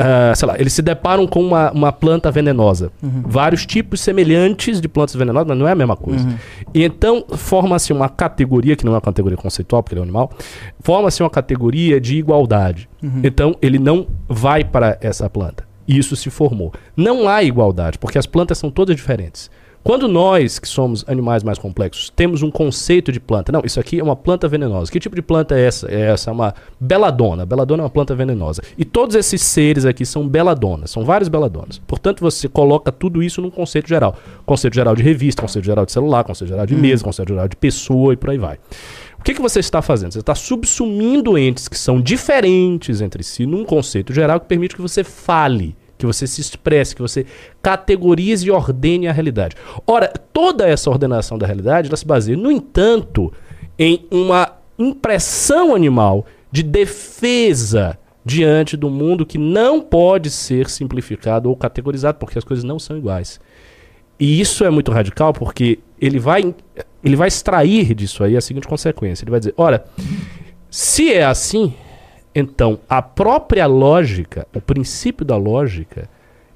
ah, sei lá, eles se deparam com uma, uma planta venenosa. Vários tipos semelhantes de plantas venenosas, mas não é a mesma coisa. E então forma-se uma categoria, que não é uma categoria conceitual, porque ele é um animal, forma-se uma categoria de igualdade. Então ele não vai para essa planta. Isso se formou. Não há igualdade, porque as plantas são todas diferentes. Quando nós, que somos animais mais complexos, temos um conceito de planta, não, isso aqui é uma planta venenosa. Que tipo de planta é essa? É essa é uma beladona. Beladona é uma planta venenosa. E todos esses seres aqui são beladonas, são vários beladonas. Portanto, você coloca tudo isso num conceito geral. Conceito geral de revista, conceito geral de celular, conceito geral de mesa, conceito geral de pessoa e por aí vai. O que, que você está fazendo? Você está subsumindo entes que são diferentes entre si num conceito geral que permite que você fale, que você se expresse, que você categorize e ordene a realidade. Ora, toda essa ordenação da realidade ela se baseia, no entanto, em uma impressão animal de defesa diante do mundo que não pode ser simplificado ou categorizado, porque as coisas não são iguais. E isso é muito radical porque ele vai, ele vai extrair disso aí a seguinte consequência. Ele vai dizer: ora, se é assim, então a própria lógica, o princípio da lógica,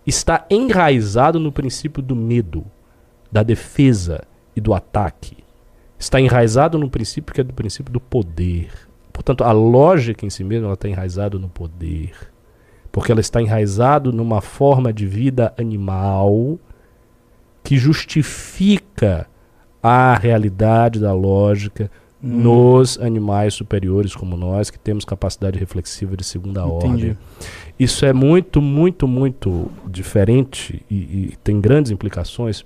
está enraizado no princípio do medo, da defesa e do ataque. está enraizado num princípio que é do princípio do poder. Portanto, a lógica em si mesma está enraizada no poder. Porque ela está enraizada numa forma de vida animal que justifica a realidade da lógica nos animais superiores como nós, que temos capacidade reflexiva de segunda Entendi. ordem. Isso é muito, muito, muito diferente e, e tem grandes implicações,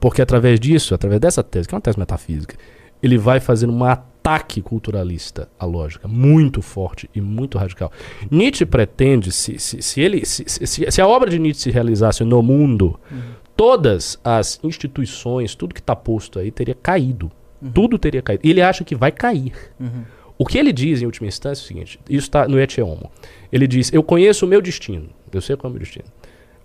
porque através disso, através dessa tese, que é uma tese metafísica, ele vai fazendo um ataque culturalista à lógica, muito forte e muito radical. Nietzsche pretende, se, se, se ele, se, se, se a obra de Nietzsche se realizasse no mundo, todas as instituições, tudo que está posto aí, teria caído. Tudo teria caído. E ele acha que vai cair. O que ele diz, em última instância, é o seguinte: isso está no Ecce Homo. Ele diz: Eu conheço o meu destino. Eu sei qual é o meu destino.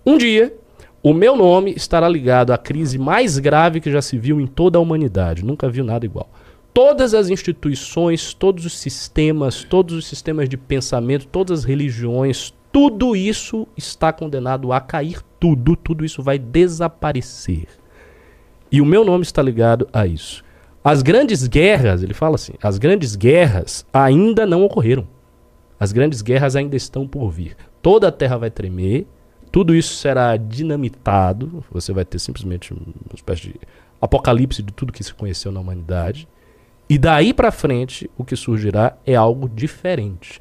Um dia, o meu nome estará ligado à crise mais grave que já se viu em toda a humanidade. Nunca viu nada igual. Todas as instituições, todos os sistemas, todos os sistemas de pensamento, todas as religiões, tudo isso está condenado a cair. Tudo, tudo isso vai desaparecer. E o meu nome está ligado a isso. As grandes guerras, ele fala assim, as grandes guerras ainda não ocorreram. As grandes guerras ainda estão por vir. Toda a terra vai tremer, tudo isso será dinamitado, você vai ter simplesmente uma espécie de apocalipse de tudo que se conheceu na humanidade. E daí para frente, o que surgirá é algo diferente.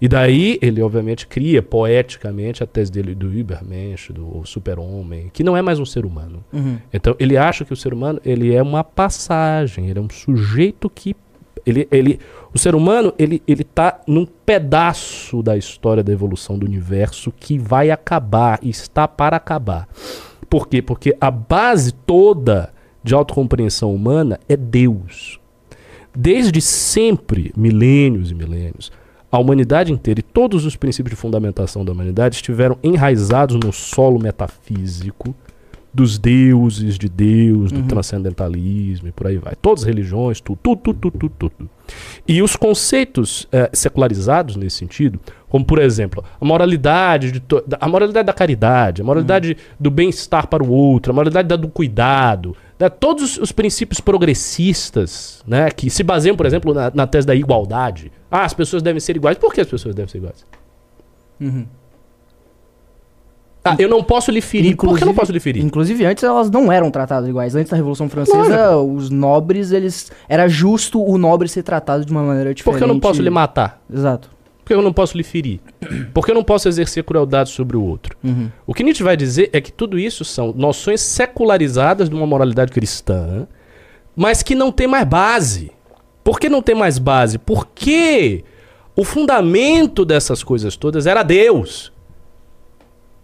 E daí ele, obviamente, cria poeticamente a tese dele do Übermensch, do super-homem, que não é mais um ser humano. Então ele acha que o ser humano ele é uma passagem, ele é um sujeito que ele, ele, o ser humano ele ele está num pedaço da história da evolução do universo que vai acabar, e está para acabar. Por quê? Porque a base toda de autocompreensão humana é Deus. Desde sempre, milênios e milênios, a humanidade inteira e todos os princípios de fundamentação da humanidade estiveram enraizados no solo metafísico dos deuses de Deus, do transcendentalismo e por aí vai. Todas as religiões, tudo, tudo, tudo, tudo, tudo. E os conceitos eh, secularizados nesse sentido, como por exemplo, a moralidade, a moralidade da caridade, a moralidade do bem-estar para o outro, a moralidade da- do cuidado, né? todos os princípios progressistas, né, que se baseiam, por exemplo, na, na tese da igualdade. Ah, as pessoas devem ser iguais. Por que as pessoas devem ser iguais? Ah, eu não posso lhe ferir. Por que eu não posso lhe ferir? Inclusive, antes elas não eram tratadas iguais. Antes da Revolução Francesa, os nobres, eles. Era justo o nobre ser tratado de uma maneira Por diferente. que eu não posso lhe matar? Exato. Por que eu não posso lhe ferir? Por que eu não posso exercer crueldade sobre o outro? O que Nietzsche vai dizer é que tudo isso são noções secularizadas de uma moralidade cristã, mas que não tem mais base. Por que não tem mais base? Porque o fundamento dessas coisas todas era Deus.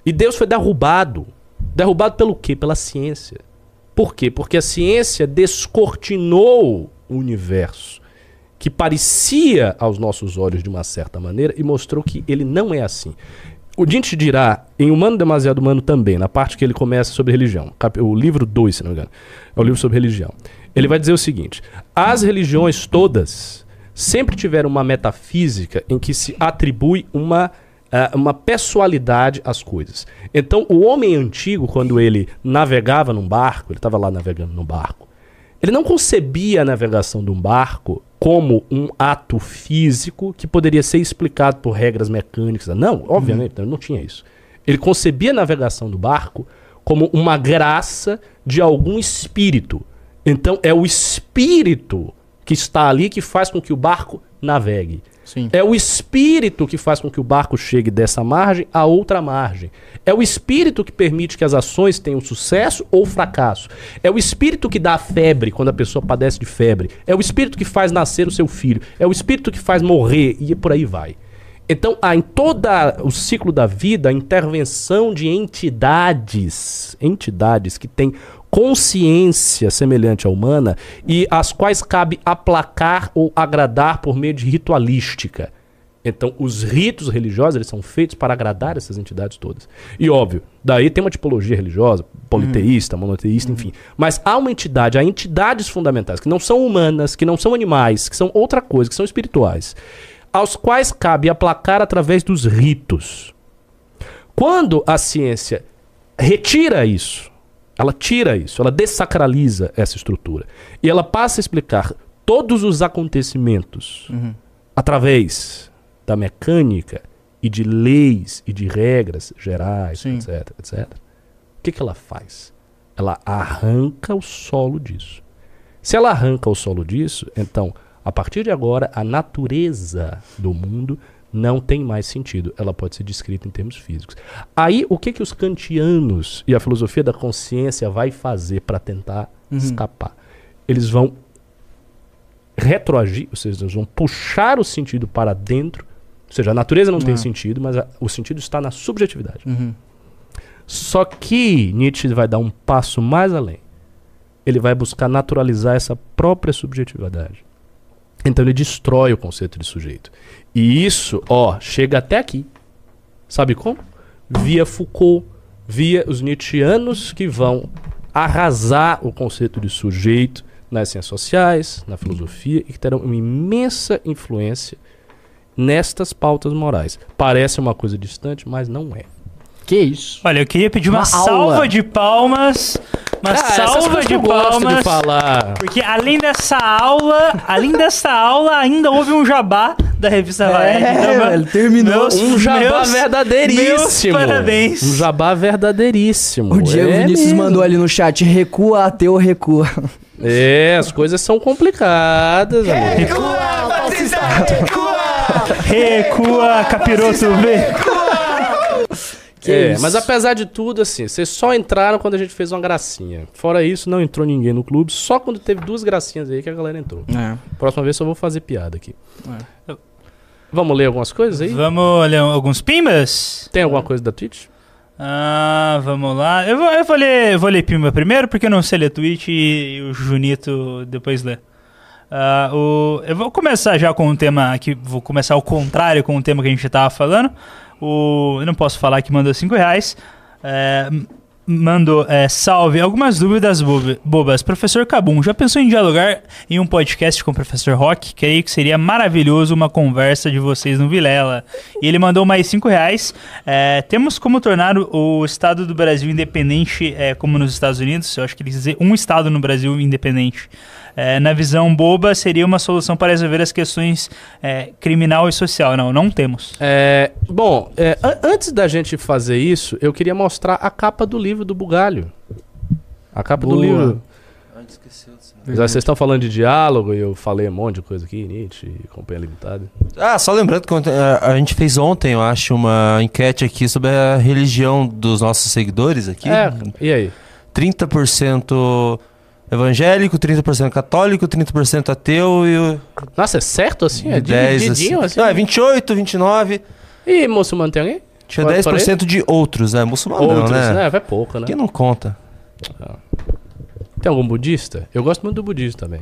E Deus foi derrubado. Derrubado pelo quê? Pela ciência. Por quê? Porque a ciência descortinou o universo, que parecia aos nossos olhos de uma certa maneira e mostrou que ele não é assim. O Nietzsche dirá, em Humano Demasiado Humano também, na parte que ele começa sobre religião, o livro 2, se não me engano, é o livro sobre religião. Ele vai dizer o seguinte: as religiões todas sempre tiveram uma metafísica em que se atribui uma ah, uma pessoalidade às coisas. Então, o homem antigo, quando ele navegava num barco, ele estava lá navegando num barco, ele não concebia a navegação de um barco como um ato físico que poderia ser explicado por regras mecânicas. Não, obviamente, não tinha isso. Ele concebia a navegação do barco como uma graça de algum espírito. Então, é o espírito que está ali que faz com que o barco navegue. Sim. É o espírito que faz com que o barco chegue dessa margem a outra margem. É o espírito que permite que as ações tenham sucesso ou fracasso. É o espírito que dá a febre quando a pessoa padece de febre. É o espírito que faz nascer o seu filho. É o espírito que faz morrer e por aí vai. Então, há em todo o ciclo da vida a intervenção de entidades, entidades que têm consciência semelhante à humana e às quais cabe aplacar ou agradar por meio de ritualística. Então, os ritos religiosos eles são feitos para agradar essas entidades todas. E óbvio, daí tem uma tipologia religiosa, politeísta, monoteísta, enfim. Mas há uma entidade, há entidades fundamentais que não são humanas, que não são animais, que são outra coisa, que são espirituais, aos quais cabe aplacar através dos ritos. Quando a ciência retira isso, Ela tira isso, ela dessacraliza essa estrutura. E ela passa a explicar todos os acontecimentos Uhum. através da mecânica e de leis e de regras gerais, Sim. etc, etc. O que, que ela faz? Ela arranca o solo disso. Se ela arranca o solo disso, então, a partir de agora, a natureza do mundo não tem mais sentido. Ela pode ser descrita em termos físicos. Aí, o que, que os kantianos e a filosofia da consciência vai fazer para tentar escapar? Eles vão retroagir, ou seja, eles vão puxar o sentido para dentro. Ou seja, a natureza não tem sentido, mas a- o sentido está na subjetividade. Uhum. Só que Nietzsche vai dar um passo mais além. Ele vai buscar naturalizar essa própria subjetividade. Então ele destrói o conceito de sujeito. E isso, ó, chega até aqui. Sabe como? Via Foucault, via os nietzschianos que vão arrasar o conceito de sujeito nas ciências sociais, na filosofia e que terão uma imensa influência nestas pautas morais. Parece uma coisa distante, mas não é. Que isso? Olha, eu queria pedir uma, Uma salva aula. de palmas. Uma Ah, salva de palmas. de falar. Porque além dessa aula, além dessa aula, ainda houve um jabá da revista Variety. É, Então, velho, terminou. meus- Um jabá meus- verdadeiríssimo. meus parabéns. Um jabá verdadeiríssimo. O Diego é Vinícius mesmo. mandou ali no chat, recua, ateu, recua. É, as coisas são complicadas, amigo. Recua, capiroto, vê. Que É, isso? mas apesar de tudo, assim, vocês só entraram quando a gente fez uma gracinha. Fora isso, não entrou ninguém no clube. Só quando teve duas gracinhas aí que a galera entrou. É. Próxima vez só vou fazer piada aqui. Vamos ler algumas coisas aí? Vamos ler alguns pimbas? Tem alguma coisa da Twitch? Ah, vamos lá. Eu vou, eu vou ler, eu vou ler Pimba primeiro, porque eu não sei ler tweet e o Junito depois lê. Ah, o, eu vou começar já com um tema aqui, vou começar ao contrário com o tema que a gente tava falando. O, eu não posso falar que mandou 5 reais. É, mandou, é, salve, algumas dúvidas boba- bobas. Professor Cabum, já pensou em dialogar em um podcast com o Professor Rock? Creio que seria maravilhoso uma conversa de vocês no Vilela. E ele mandou mais 5 reais. É, temos como tornar o, o Estado do Brasil independente é, como nos Estados Unidos? Eu acho que ele quis dizer um Estado no Brasil independente. É, na visão boba, seria uma solução para resolver as questões é, criminal e social. Não, não temos. É, bom, é, an- antes da gente fazer isso, eu queria mostrar a capa do livro do Bugalho. A capa do Boa. livro. Já Vocês estão falando de diálogo e eu falei um monte de coisa aqui, Nietzsche, Companhia Limitada. Ah, só lembrando que ontem, a, a gente fez ontem, eu acho, uma enquete aqui sobre a religião dos nossos seguidores aqui. É, e aí? 30% evangélico, 30% católico, 30% ateu e o Nossa, é certo assim? É 10 divididinho assim. assim? Não, é 28, 29. E muçulmano tem alguém? Tinha Fora- 10% de outros, né? Muçulmano não, Outros, né? né? Vai pouco, né? Quem não conta? Tem algum budista? Eu gosto muito do budismo também.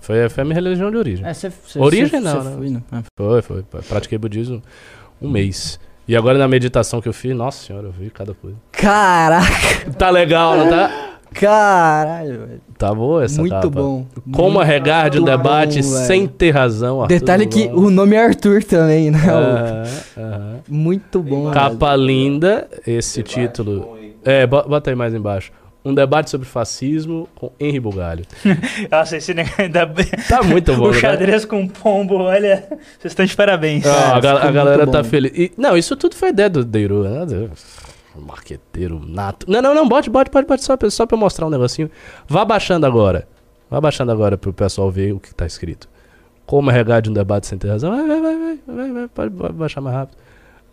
Foi, foi a minha religião de origem. É, cê, cê, Origem cê- não, cê né? foi, né? É. Foi, foi. Pratiquei budismo um mês. E agora na meditação que eu fiz, nossa senhora, eu vi cada coisa. Caraca, Tá legal, não tá? Caralho, velho. Tá boa essa Muito capa. bom. Como arregar de um Muito debate bom, sem ter razão, Arthur Detalhe que o nome é Arthur também, né? Aham, aham. Muito bom. velho. Capa linda, esse título. É, bo- bota aí mais embaixo. Um debate sobre fascismo com Henri Bugalho. Nossa, esse negócio da... Tá muito bom, o né? xadrez com pombo, olha, vocês estão de parabéns. Ah, a, a galera muito tá bom. feliz. E- não, isso tudo foi ideia do Deiru, né? Marqueteiro nato. Não, não, não, bote, bote, bote, bote, só pra, só pra eu mostrar um negocinho. Vá baixando agora. Vá baixando agora pro pessoal ver o que tá escrito. Como arregar de um debate sem ter razão. Vai, vai, vai, vai, vai, vai, pode baixar mais rápido.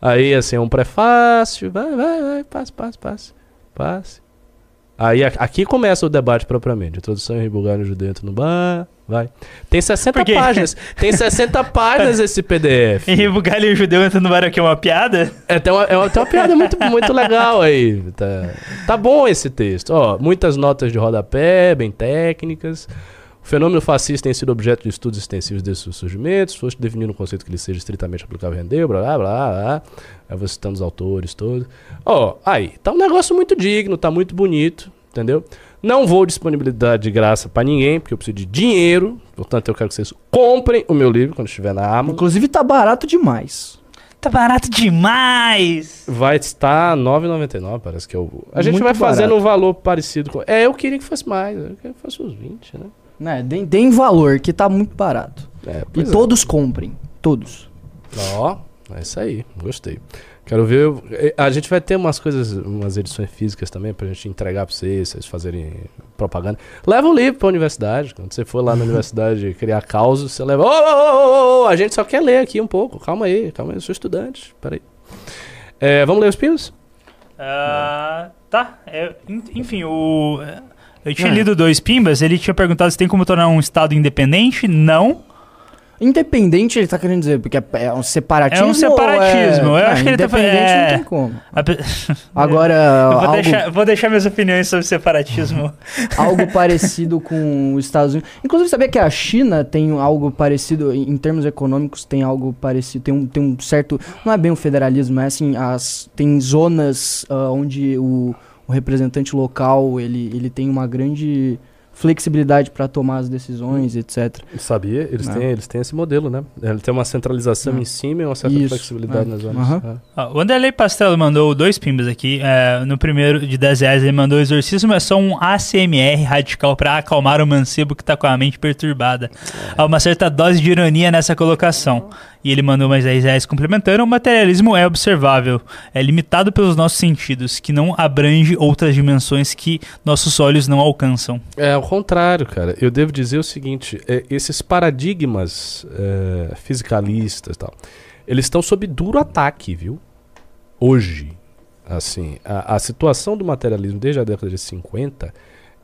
Aí, assim, é um prefácio. Vai, vai, vai, passe, passe, passe. Passe. Aí aqui começa o debate propriamente. Introdução em Bulgário judeu entra no bar. Vai. Tem 60 Por quê? páginas. Tem 60 páginas esse PDF. E o judeu entrando no bar aqui é uma piada? É, tem uma, é tem uma piada muito, muito legal aí. Tá, tá bom esse texto. Ó, muitas notas de rodapé, bem técnicas. O fenômeno fascista tem sido objeto de estudos extensivos desde seus surgimentos. Foste definindo um conceito que lhe seja estritamente aplicável e rendeu, blá, blá, blá, blá. Aí vou citando os autores todos. Ó, aí, tá um negócio muito digno, tá muito bonito, entendeu? Não vou disponibilidade de graça pra ninguém, porque eu preciso de dinheiro. Portanto, eu quero que vocês comprem o meu livro quando estiver na Amazon. Inclusive tá barato demais. Tá barato demais! Vai estar R$ 9,99, parece que é o. A gente Muito vai fazendo barato. um valor parecido com. É, eu queria que fosse mais. Eu queria que fosse uns 20, né? Né, deem, deem valor, que tá muito barato. É, E é. todos comprem. Todos. Ó, é isso aí, gostei. Quero ver. eh, A gente vai ter umas coisas, umas edições físicas também pra gente entregar pra vocês, vocês fazerem propaganda. Leva um livro pra universidade. Quando você for lá na universidade criar causa, você leva. Ô, ô, ô, ô, a gente só quer ler aqui um pouco. Calma aí, calma aí, eu sou estudante. Peraí. É, vamos ler os pinos? Ah, tá. É, en- enfim, o. Eu tinha É. lido dois pimbas, ele tinha perguntado se tem como tornar um estado independente. Não. Independente, ele tá querendo dizer, porque é, é um separatismo. É um separatismo, ou eu é- acho que ele tá falando- Independente é. não tem como. Pe- Agora, Eu vou, algo, deixar, vou deixar minhas opiniões sobre separatismo. algo parecido com os Estados Unidos. Inclusive, sabia que a China tem algo parecido, em, termos econômicos, tem algo parecido, tem um, tem um certo. Não é bem um federalismo, mas assim, as, tem zonas ah, onde o, o representante local ele, ele tem uma grande flexibilidade para tomar as decisões, etc. Sabia? Eles, Não. têm, eles têm esse modelo, né? Ele tem uma centralização Não. em cima e uma certa Isso, flexibilidade é. nas zonas. Aham. É. Ó, o Anderley Pastelo mandou dois pimbas aqui. É, no primeiro de 10 reais ele mandou exorcismo é só um ACMR radical pra acalmar o mancebo que tá com a mente perturbada. Há uma certa dose de ironia nessa colocação. E ele mandou mais 10 reais complementando. O materialismo é observável. É limitado pelos nossos sentidos, que não abrange outras dimensões que nossos olhos não alcançam. É ao contrário, cara. Eu devo dizer o seguinte: é, esses paradigmas é, fisicalistas e tal, eles estão sob duro ataque, viu? Hoje. Assim, a, a situação do materialismo desde a década de 50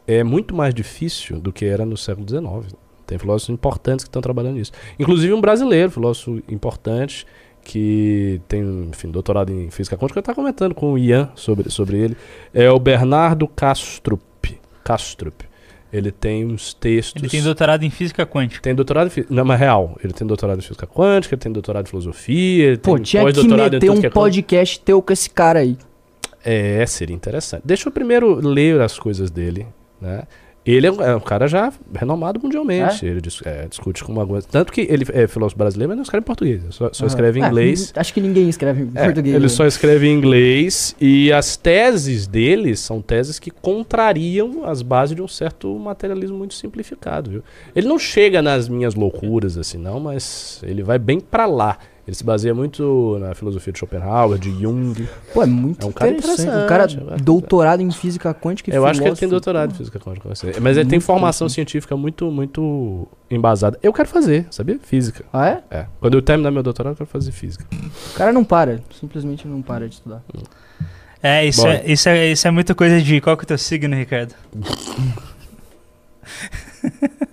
é muito mais difícil do que era no século XIX. Tem filósofos importantes que estão trabalhando nisso. Inclusive um brasileiro, filósofo importante, que tem, enfim, doutorado em física quântica, eu estava comentando com o Ian sobre, sobre ele. É o Bernardo Castrup. Castrup. Ele tem uns textos. Ele tem doutorado em física quântica. Tem doutorado em física. Não, mas real. Ele tem doutorado em física quântica, ele tem doutorado em filosofia, ele Pô, tem tinha que meter um que é podcast teu com esse cara aí. É, seria interessante. Deixa eu primeiro ler as coisas dele, né? Ele é um, é um cara já renomado mundialmente. Ele dis- é, discute com uma coisa. Tanto que ele é filósofo brasileiro, mas não escreve em português. Só, só Ah. escreve em É, inglês. acho que ninguém escreve em É, português. ele né? só escreve em inglês e as teses dele são teses que contrariam as bases de um certo materialismo muito simplificado, viu? Ele não chega nas minhas loucuras assim, não, mas ele vai bem pra lá. Ele se baseia muito na filosofia de Schopenhauer, de Jung. Pô, é muito É um cara interessante. Um cara acho. doutorado em física quântica e Eu acho que ele tem filósofo. doutorado em física quântica, mas ele tem formação científica muito muito embasada. Eu quero fazer, sabia? Física. Ah, é? É. Quando eu terminar meu doutorado, eu quero fazer física. O cara não para. Simplesmente não para de estudar. É, isso, é, isso, é, isso é muita coisa de. Qual que é o teu signo, Ricardo?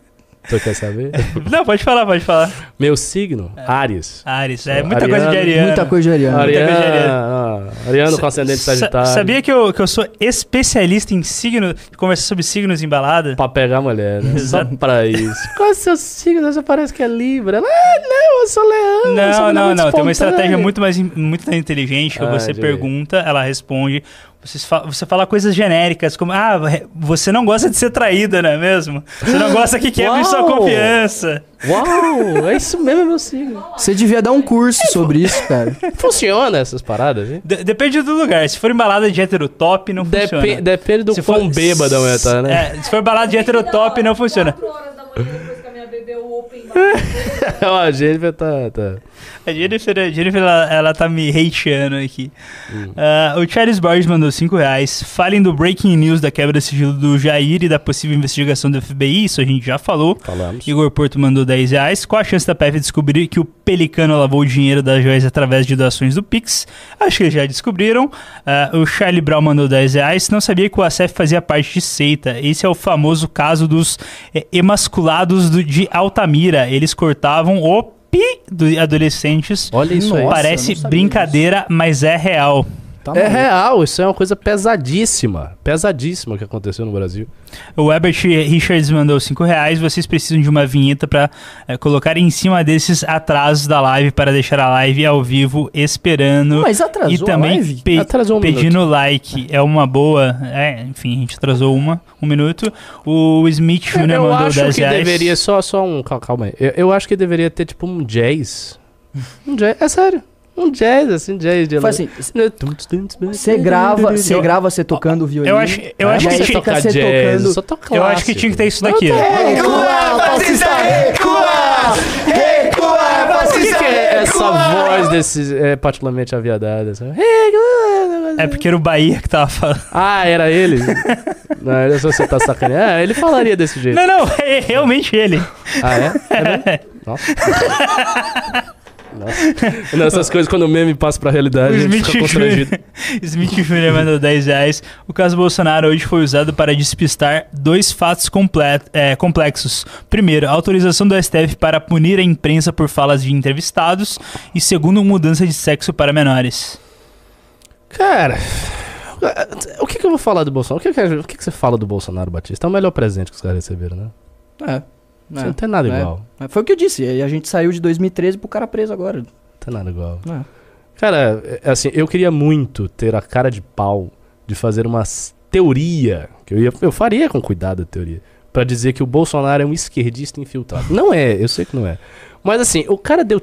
Tu quer saber? Não, pode falar, pode falar. meu signo, Ares. Ares, é muita coisa de ariano. Ariano. Muita coisa de Ariano. Muita coisa de Ariano, ah, Ariano com ascendente Sa- sagitário. Sabia que eu, que eu sou especialista em signo, conversar sobre signos em balada? Pra pegar mulher, né? Só pra isso. Qual é o seu signo? Você parece que é Libra. Ela, ah, não, eu sou leão. eu sou Não, não, não. Tem uma estratégia espontânea." muito mais, muito mais inteligente que Ah, você pergunta, ela responde. Você, fa você fala coisas genéricas, como, ah, você não gosta de ser traída, não é mesmo? Você não gosta que quebre sua confiança. Uau, é isso mesmo, é meu signo. Você devia dar um curso sobre isso, cara. Funciona essas paradas, hein? De- depende do lugar. Se for em balada de heterotop, não funciona. Depe depende do Se quão for- bêbada a mulher tá, né? É, se for balada de heterotop, não funciona. 4 horas da manhã depois que a minha bebeu o open bar. Ó, a Jennifer tá, tá. A Jennifer, a Jennifer ela, ela tá me hateando aqui. Ah, o Charles Borges mandou 5 reais. Falem do breaking news da quebra de sigilo do Jair e da possível investigação do FBI. Isso a gente já falou. Falamos. Igor Porto mandou 10 reais. Qual a chance da PF descobrir que o Pelicano lavou o dinheiro das joias através de doações do Pix? Acho que eles já descobriram. Ah, o Charlie Brown mandou 10 reais. Não sabia que o ACF fazia parte de seita. Esse é o famoso caso dos eh, emasculados do- de Altamira. Eles cortavam o adolescentes. Olha isso aí. Nossa, Parece brincadeira, mas é real. Tá É real, isso é uma coisa pesadíssima. Pesadíssima que aconteceu no Brasil. O Herbert Richards mandou 5 reais. Vocês precisam de uma vinheta para colocar em cima desses atrasos da live para deixar a live ao vivo esperando. Mas atrasou e também pe- Atrasou um pedindo like. É uma boa. É, enfim, a gente atrasou uma, um minuto. O Smith Jr. eu mandou acho 10 que reais. deveria, só, só um. cal- Calma aí. Eu, eu acho que deveria ter tipo um jazz. Um jazz. É sério. Um jazz, assim, jazz de assim, Você grava, você grava você tocando o violino. Eu acho, eu né? acho que tinha, tocar você jazz, tocando. só toca eu acho que tinha que ter isso daqui. Recua, fascista, recua! Recua, que, que é essa voz desse é particularmente aviadada? É porque era o Bahia que tava falando. Ah, era ele? Não, era só você tá sacaneando. Ah, ele falaria desse jeito. Não, não, é realmente ele. Ah, é? é mesmo? Nossa. Nossa. Nessas coisas, quando o meme passa pra realidade, O a gente Smith fica constrangido. Smith Jr. mandou 10 reais. O caso Bolsonaro hoje foi usado para despistar dois fatos é, complexos. Primeiro, a autorização do STF para punir a imprensa por falas de entrevistados. E segundo, mudança de sexo para menores. Cara, o que, que eu vou falar do Bolsonaro? O que, que, o que, que você fala do Bolsonaro, Batista? É o melhor presente que os caras receberam, né? É. Você não tem nada É. igual. É, Foi o que eu disse. A gente saiu de 2013 pro cara preso agora. Não tem nada igual. É. Cara, assim, eu queria muito ter a cara de pau de fazer uma teoria, que eu, ia, eu faria com cuidado a teoria, pra dizer que o Bolsonaro é um esquerdista infiltrado. Não é, eu sei que não é. Mas assim, o cara deu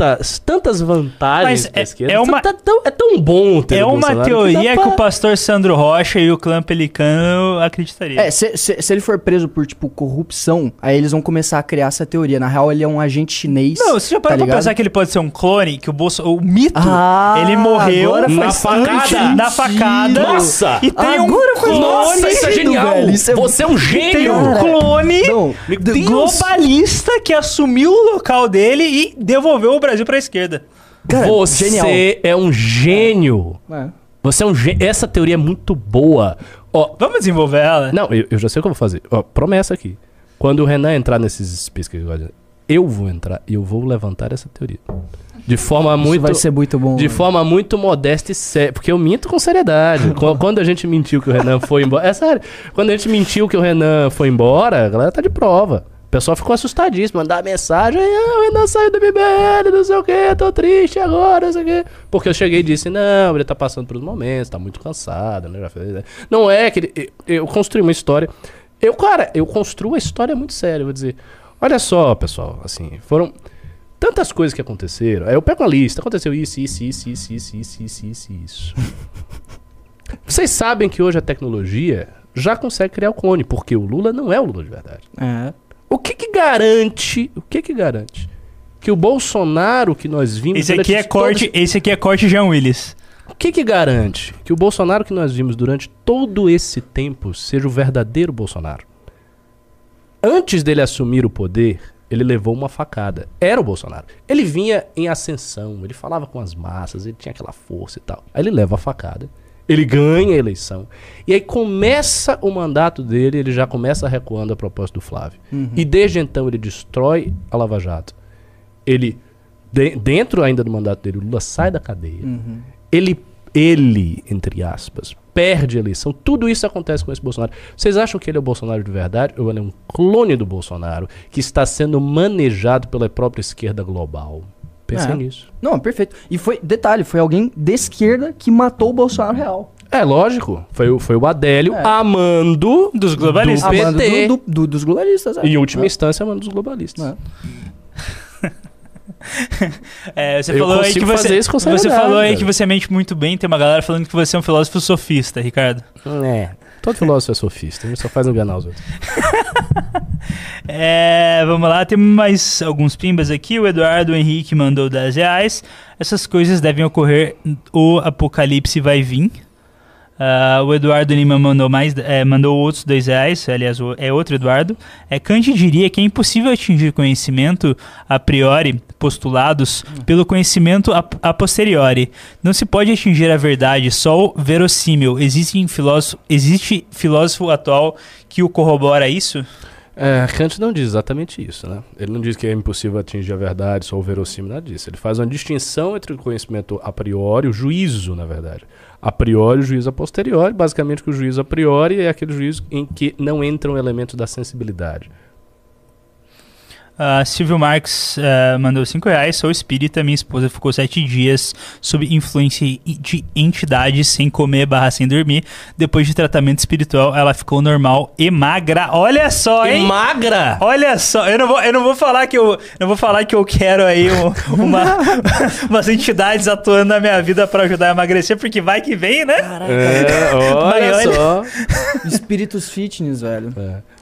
tantas, tantas vantagens Mas é- esquerda. é uma- tá tão- é tão bom ter É uma Bolsonaro teoria que pra- o pastor Sandro Rocha e o clã Pelicano acreditariam. É, se, se, se ele for preso por, tipo, corrupção, aí eles vão começar a criar essa teoria. Na real, ele é um agente chinês. Não, você já parou tá pra pensar que ele pode ser um clone? Que o Bolso... O mito, Ah, ele morreu Na facada. na facada. Nossa! E tem Agora um clone... Nossa, isso é genial! velho, isso é- Você é um E tem gênio! um clone Não, globalista que assumiu o local dele e devolveu o Brasil pra esquerda. cara, Você genial. é um gênio! É. Você é um gênio. Essa teoria é muito boa. Ó, Vamos desenvolver ela? Não, eu, eu já sei o que eu vou fazer. Ó, promessa aqui. Quando o Renan entrar nesses pesquisadores, eu vou entrar e eu vou levantar essa teoria. De forma Isso muito. vai ser muito bom. De velho. forma muito modesta e séria. Porque eu minto com seriedade. Qu- Quando a gente mentiu que o Renan foi embora. É sério. Quando a gente mentiu que o Renan foi embora, a galera tá de prova. O pessoal ficou assustadíssimo. Mandar mensagem. O Renan saiu do MBL, não sei o que, tô triste agora, não sei o que. Porque eu cheguei e disse: não, ele tá passando por uns momentos, tá muito cansado, né? Né? Não é que ele, eu, eu construí uma história. Eu, cara, eu construo a história muito séria. eu Vou dizer: olha só, pessoal, assim, foram tantas coisas que aconteceram. Aí eu pego uma lista, aconteceu isso, isso, isso, isso, isso, isso, isso, isso, isso. Vocês sabem que hoje a tecnologia já consegue criar o clone, porque o Lula não é o Lula de verdade. É. O que que garante, o que que garante que o Bolsonaro que nós vimos Esse aqui é corte, esse aqui é corte Jean Willis. o que que garante que o Bolsonaro que nós vimos durante todo esse tempo seja o verdadeiro Bolsonaro? Antes dele assumir o poder, ele levou uma facada. Era o Bolsonaro. Ele vinha em ascensão, ele falava com as massas, ele tinha aquela força e tal. Aí ele leva a facada, ele ganha a eleição. E aí começa o mandato dele, ele já começa recuando a propósito do Flávio. E desde então ele destrói a Lava Jato. Ele, de- dentro ainda do mandato dele, o Lula sai da cadeia. Ele, ele, entre aspas, perde a eleição. Tudo isso acontece com esse Bolsonaro. Vocês acham que ele é o Bolsonaro de verdade ou ele é um clone do Bolsonaro que está sendo manejado pela própria esquerda global? Pensem É. nisso. Não, perfeito. E foi, detalhe, foi alguém de esquerda que matou o Bolsonaro real. É lógico. Foi, o- foi o Adélio É. amando Dos globalistas. Do Amando PT. do, do- do- dos globalistas. é. em última É. instância, amando dos globalistas. É. É, você Eu falou aí consigo que você, fazer isso com você seriedade, falou aí velho. que você mente muito bem. Tem uma galera falando que você é um filósofo sofista, Ricardo. É. Todo filósofo é sofista, ele só faz enganar os outros. É, vamos lá, tem mais alguns pimbas aqui. O Eduardo Henrique mandou 10 reais. Essas coisas devem ocorrer, o apocalipse vai vir. Ah, o Eduardo Lima mandou mais, é, mandou outros dois reais, aliás, é outro Eduardo. É, Kant diria que é impossível atingir conhecimento a priori, postulados, pelo conhecimento a, a posteriori. Não se pode atingir a verdade, só o verossímil. Existe filósofo, existe filósofo atual que o corrobora isso? É, Kant não diz exatamente isso, né? Ele não diz que é impossível atingir a verdade, só o verossímil, nada disso. Ele faz uma distinção entre o conhecimento a priori, o juízo, na verdade. A priori, o juízo a posteriori. Basicamente, que o juízo a priori é aquele juízo em que não entram elementos da sensibilidade. Ah, Silvio Marques ah, mandou 5 reais. Sou espírita, minha esposa ficou 7 dias sob influência de entidades, sem comer barra sem dormir. Depois de tratamento espiritual, ela ficou normal e magra. Olha só, hein? magra! Olha só, eu não vou, eu não vou falar que eu não vou falar que eu quero aí um- uma, umas entidades atuando na minha vida pra ajudar a emagrecer, porque vai que vem, né? É, olha olha- só. Espíritos fitness, velho.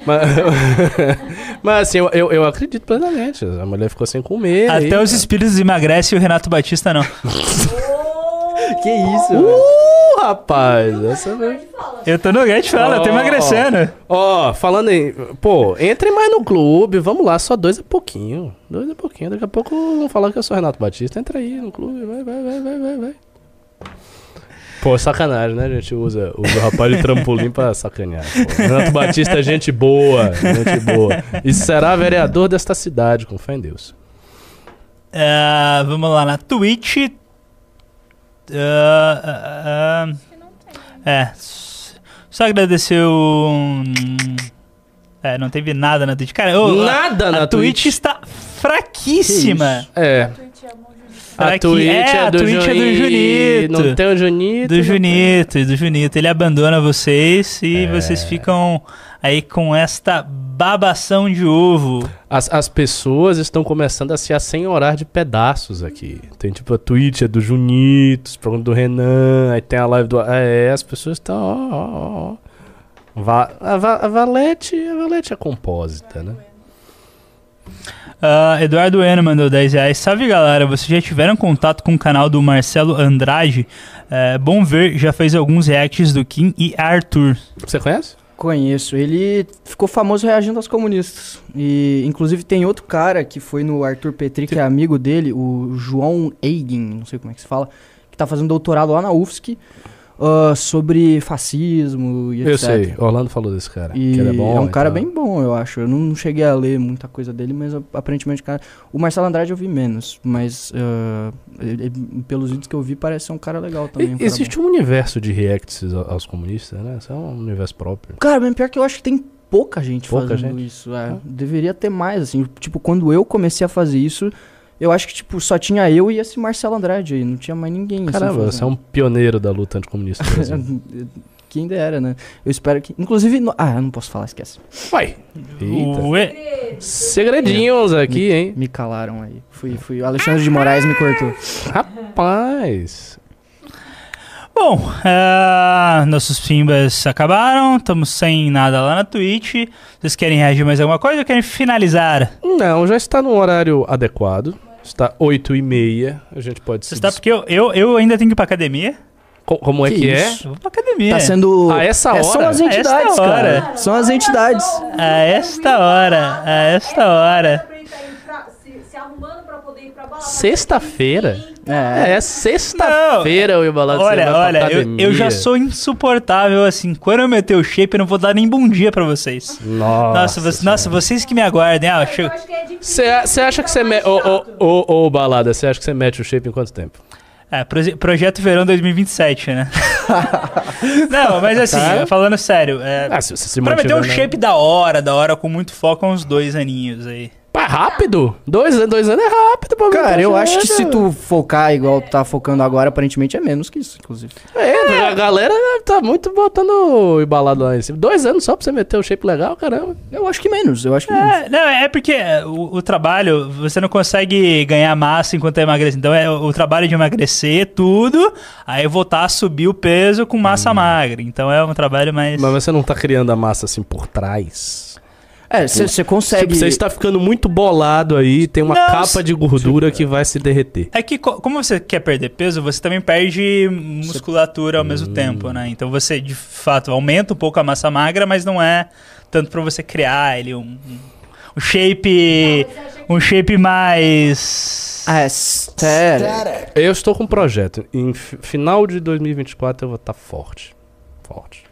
Mas, mas assim, eu, eu, eu acredito plenamente. A mulher ficou sem comer. aí, Até os espíritos emagrecem e o Renato Batista não. Que isso, velho. Uh, rapaz, essa vez. Eu tô no Get fala, eu tô emagrecendo. Ó, falando em. Pô, entre mais no clube, vamos lá, só dois é pouquinho. Dois é pouquinho. Daqui a pouco vão falar que eu sou Renato Batista. Entra aí no clube, vai, vai, vai, vai, vai, vai. Pô, sacanagem, né? A gente usa, usa o rapaz de trampolim pra sacanear. Pô. Renato Batista é gente boa, gente boa. E será vereador desta cidade, com fé em Deus. Ah, vamos lá, na Twitch. Ah, ah, é. Só agradecer o. É, não teve nada na Twitch. Cara, a- Nada a, na Twitch, Twitch. está fraquíssima. É. A Aqui- Twitch é, é, a do, Twitch é do Junito. Junito. Não tem o Junito. Do Junito, do Junito. Ele abandona vocês e É. vocês ficam aí com esta babação de ovo. As, as pessoas estão começando a se assenhorar de pedaços aqui. Tem tipo a Twitch é do Junito, os programas do Renan, aí tem a live do. É, as pessoas estão. Ó, ó, ó, ó. Va- a, Va- a Valete, a Valete é compósita, né? Ah, Eduardo Eno mandou 10 reais. Salve galera, vocês já tiveram contato com o canal do Marcelo Andrade? É, bom ver, já fez alguns reacts do Kim e Arthur. Você conhece? Conheço. Ele ficou famoso reagindo aos comunistas. E, inclusive, tem outro cara que foi no Arthur Petri, que é amigo dele, o João Eigen, não sei como é que se fala, que tá fazendo doutorado lá na UFSC ah, sobre fascismo e etc. Eu sei, Orlando falou desse cara. E é bom. é um cara tal. bem bom, eu acho. Eu não, cheguei a ler muita coisa dele, mas ah, aparentemente o cara. O Marcelo Andrade eu vi menos, mas ah, ele- pelos vídeos que eu vi parece ser um cara legal também. E- um cara Existe um universo de reacts aos comunistas, né? Isso é um universo próprio. bom. Cara, mas pior que eu acho que tem pouca gente Pouca fazendo gente? isso. é. Deveria ter mais, assim. Tipo, quando eu comecei a fazer isso, eu acho que, tipo, só tinha eu e esse Marcelo Andrade aí. Não tinha mais ninguém. assim, Caramba, você é um pioneiro da luta anticomunista. Quem dera, né? Eu espero que. Inclusive. no- Ah, eu não posso falar, esquece. Vai! Eita. Ué, Segredinhos aqui, hein? Me calaram aí. Fui, fui. O Alexandre de Moraes me cortou. Rapaz. Bom, ah, nossos pimbas acabaram, estamos sem nada lá na Twitch. Vocês querem reagir mais alguma coisa ou querem finalizar? Não, já está no horário adequado. Está 8 e meia. A gente pode Você se... está porque eu, eu, eu ainda tenho que ir pra academia. Co- Como é Que que, isso? Eu vou pra academia. Tá sendo. A essa É, são hora? as A entidades, esta hora. cara. São as entidades. A esta hora, a esta hora. Pra ele tá indo pra- se, se arrumando pra poder ir pra balada. é? Sexta-feira? É. É, sexta-feira o Embalado Olha, você olha, eu, eu já sou insuportável assim. Quando eu meter o shape, eu não vou dar nem bom dia pra vocês. Nossa, Nossa, você- nossa, vocês que me aguardem. Ah, Eu que é. Você acha que você mete... Ô, ô, ô, ô, Balada, você acha que você mete o shape em quanto tempo? É, proje- projeto verão 2027, né? não, mas assim, Tá. falando sério, é, Ah, se você se pra meter um shape da hora, da hora, com muito foco, uns dois aninhos aí. Pá, rápido? Dois, anos- dois anos é rápido pra Cara, eu acho que se tu focar igual tu tá focando agora, aparentemente é menos que isso, inclusive. É, a galera tá muito botando embalado lá em cima. Dois anos só pra você meter o shape legal, caramba. Eu acho que menos, eu acho que menos. É, não, é porque o, o trabalho, você não consegue ganhar massa enquanto é emagrecer. Então é o, o trabalho de emagrecer tudo, aí voltar a subir o peso com massa magra. Então é um trabalho mais. Mas você não tá criando a massa assim por trás. É, você consegue. Tipo, você está ficando muito bolado aí, tem uma Não, capa de gordura que vai se derreter. É que co- como você quer perder peso, você também perde musculatura ao mesmo tempo, né? Então você, de fato, aumenta um pouco a massa magra, mas não é tanto pra você criar ele um, um, shape. Um shape mais. Sério. Eu estou com um projeto. Em fi- final de 2024 eu vou estar forte. Forte.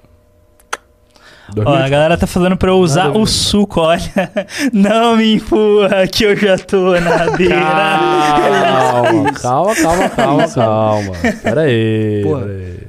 Ó, a galera tá falando pra eu usar Nada o suco, olha. Não me empurra que eu já tô na beira. Calma, calma, calma, calma, calma. Pera aí, Porra. pera aí.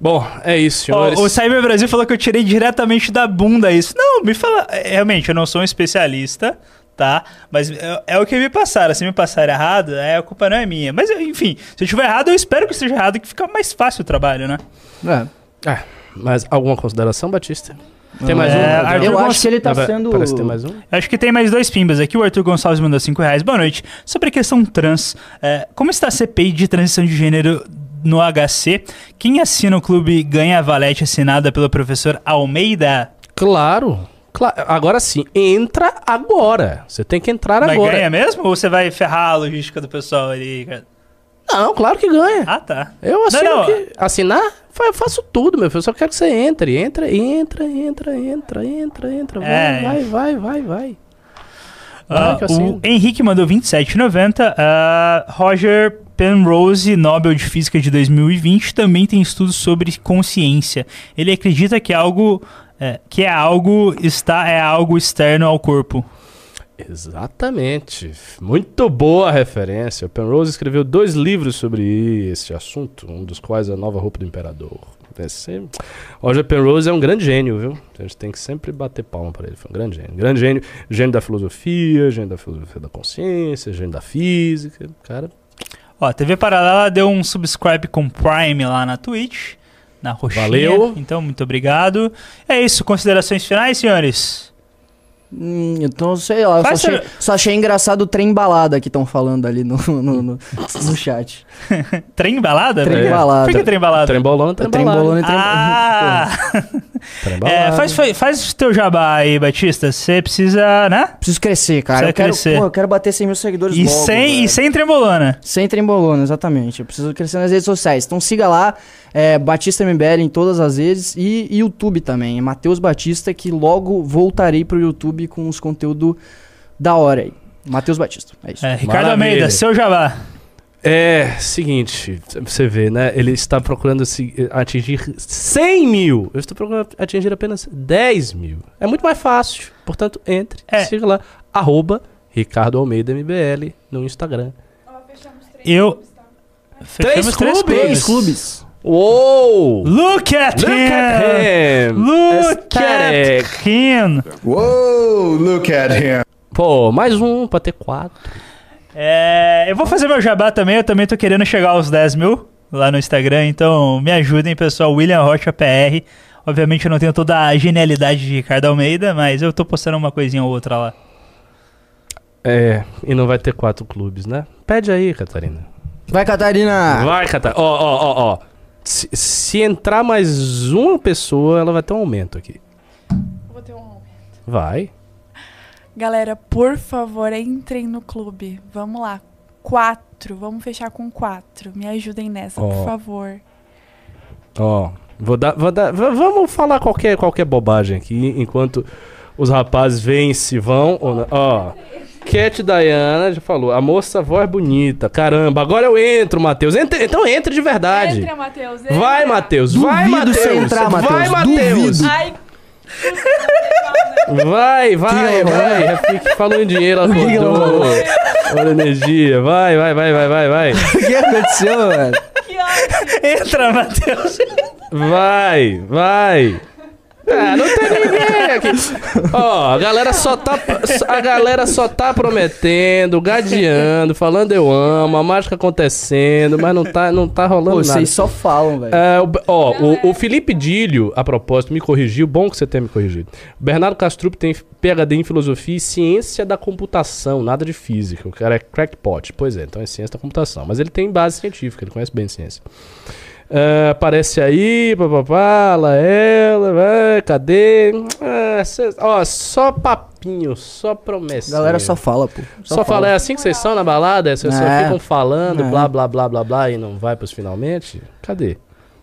Bom, é isso, Ó, senhores. o Cyber Brasil falou que eu tirei diretamente da bunda isso. Não, me fala. é, Realmente, eu não sou um especialista, tá? Mas é, é o que me passaram. Se me passaram errado, é, a culpa não é minha. Mas, enfim, se eu estiver errado, eu espero que esteja errado, que fica mais fácil o trabalho, né? É. É, mas alguma consideração, Batista? Tem mais É, um? Arthur Eu Gonç- acho que ele tá Ah, sendo. Parece que tem mais um. Acho que tem mais dois pimbas aqui. O Arthur Gonçalves mandou 5 reais. Boa noite. Sobre a questão trans, é, como está a CPI de transição de gênero no HC? Quem assina o clube ganha a valete assinada pelo professor Almeida? Claro. Cla- Agora sim, entra agora. Você tem que entrar Mas agora. ganha mesmo? Ou você vai ferrar a logística do pessoal ali? cara? Não, claro que ganha. Ah, tá. Eu assino Não, não. que- Assinar? Eu faço tudo, meu filho. Eu só quero que você entre. Entra, entra, entra, entra, entra, entra. Vai, É. vai, vai, vai, vai. Ah, que eu o. Henrique mandou 27,90. Ah, Roger Penrose, Nobel de Física de 2020, também tem estudos sobre consciência. Ele acredita que algo é, que é algo está é algo externo ao corpo. Exatamente. Muito boa a referência. O Penrose escreveu dois livros sobre este assunto, um dos quais é a nova roupa do imperador. Esse... Roger Penrose é um grande gênio, viu? A gente tem que sempre bater palma para ele. Foi um grande gênio. Grande gênio, gênio da filosofia, gênio da filosofia da consciência, gênio da física. Cara, Ó, a TV Paralela deu um subscribe com Prime lá na Twitch, na roxinha. Valeu. Então, muito obrigado. É isso, considerações finais, senhores? Hum, então, sei lá, eu só Faz achei, só achei engraçado o trem balada que estão falando ali no, no, no, no chat. Trem balada? Trem balada. Por que trem balada? Trem trembolando. bolando e trem... Ah! Trembolando. É, faz, faz, faz o teu jabá aí, Batista. Você precisa, né? Preciso crescer, cara. Precisa eu quero, crescer. porra, eu quero bater 100 mil seguidores E logo, sem, e sem trembolona. Sem trembolona, exatamente. Eu preciso crescer nas redes sociais. Então siga lá, é, Batista MBL em todas as redes e YouTube também. É Matheus Batista, que logo voltarei pro YouTube com os conteúdos da hora aí. Matheus Batista, é isso. É, Ricardo Maravilha. Almeida, seu jabá. É, seguinte, você vê, né? Ele está procurando se- atingir 100 mil. Eu estou procurando atingir apenas 10 mil. É muito mais fácil. Portanto, entre, É. siga lá, arroba Ricardo Almeida MBL no Instagram. Eu. Fechamos clubes. Três clubes. Uou! Look at Look him! at him! Look Aesthetic. at him! Whoa, look at him. Pô, mais um pra ter quatro. É, eu vou fazer meu jabá também. Eu também tô querendo chegar aos 10 mil lá no Instagram. Então me ajudem, pessoal. William Rocha PR. Obviamente eu não tenho toda a genialidade de Ricardo Almeida, mas eu tô postando uma coisinha ou outra lá. É, e não vai ter quatro clubes, né? Pede aí, Catarina. Vai, Catarina! Vai, Catarina. Ó, ó, ó, ó. Se, se entrar mais uma pessoa, ela vai ter um aumento aqui. Vou ter um aumento. Vai. Galera, por favor, entrem no clube. Vamos lá. Quatro. Vamos fechar com quatro. Me ajudem nessa, Ó. por favor. Ó, vou dar, vou dar, vamos falar qualquer, qualquer bobagem aqui, enquanto os rapazes vêm se vão. Ou não. Cat Diana já falou, a moça voz bonita, caramba, agora eu entro, Matheus. Entre- então entre de verdade. Entra, Matheus. Vai, entra. Matheus, vai, Matheus. entrar, Vai, Matheus, Matheus. duvido. Ai, Vai, vai, Fica, vai. Fique falando em dinheiro, acordou. Olha a energia. Vai, vai, vai, vai, vai, vai. O que aconteceu, velho? que. Entra, Matheus! Vai, vai. Ah, não tem ninguém aqui. Ó, a galera só tá. A galera só tá prometendo, gadeando, falando eu amo, a mágica acontecendo, mas não tá, não tá rolando Pô, nada. vocês só falam, velho. É, o, ó, o, o Felipe Dílio, a propósito, me corrigiu. Bom que você tenha me corrigido. O Bernardo Castrup tem PhD em Filosofia e Ciência da Computação, nada de física. O cara é crackpot. Pois é, então é Ciência da Computação. Mas ele tem base científica, ele conhece bem ciência. É, aparece aí, papapá, lá ela, vai, cadê? Cê- ó, só papinho, só A promessa. galera só fala, pô. Só, fala, é assim que vocês são na balada? Vocês só É. ficam falando, É. blá, blá, blá, blá, blá, e não vai pros finalmente? Cadê?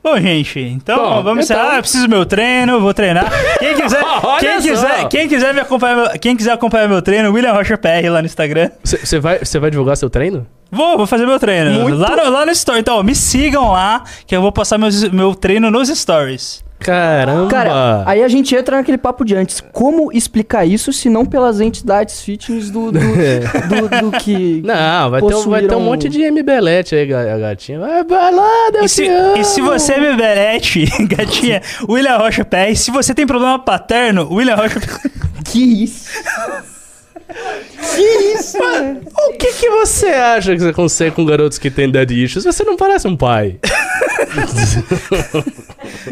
Bom, gente, então Bom, vamos então- encerrar. Eu preciso do meu treino, vou treinar. Quem quiser, quem quiser, quem quiser me acompanhar, meu- quem quiser acompanhar meu treino, William Rocha PR lá no Instagram. Você vai, cê vai divulgar seu treino? Vou, vou fazer meu treino. Muito- Lá, no, lá no story. Então, me sigam lá, que eu vou postar meus, meu treino nos stories. Caramba! Cara, aí a gente entra naquele papo de antes. Como explicar isso se não pelas entidades fitness do, do, do, do que. Não, vai ter, um, vai ter um possuíram- monte de MBLete aí, ga- gatinha. Vai, vai lá, Deus E se, e se você é bebelete, gatinha, William Rocha PR. Se você tem problema paterno, William Rocha. Que isso? Que isso? O que, que você acha que você consegue com garotos que têm daddy issues? Você não parece um pai.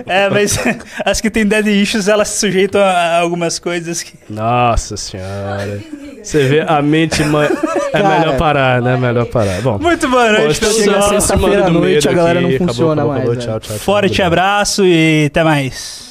É, mas as que têm dead issues, elas se sujeitam a algumas coisas que. Nossa senhora. Você vê a mente. ma- É Cara. melhor parar, né? Melhor parar. Bom. Muito boa noite, pessoal. se sexta-feira à noite, a galera aqui. não funciona acabou, mais, acabou. velho. Tchau, tchau, tchau. Forte abraço e até mais.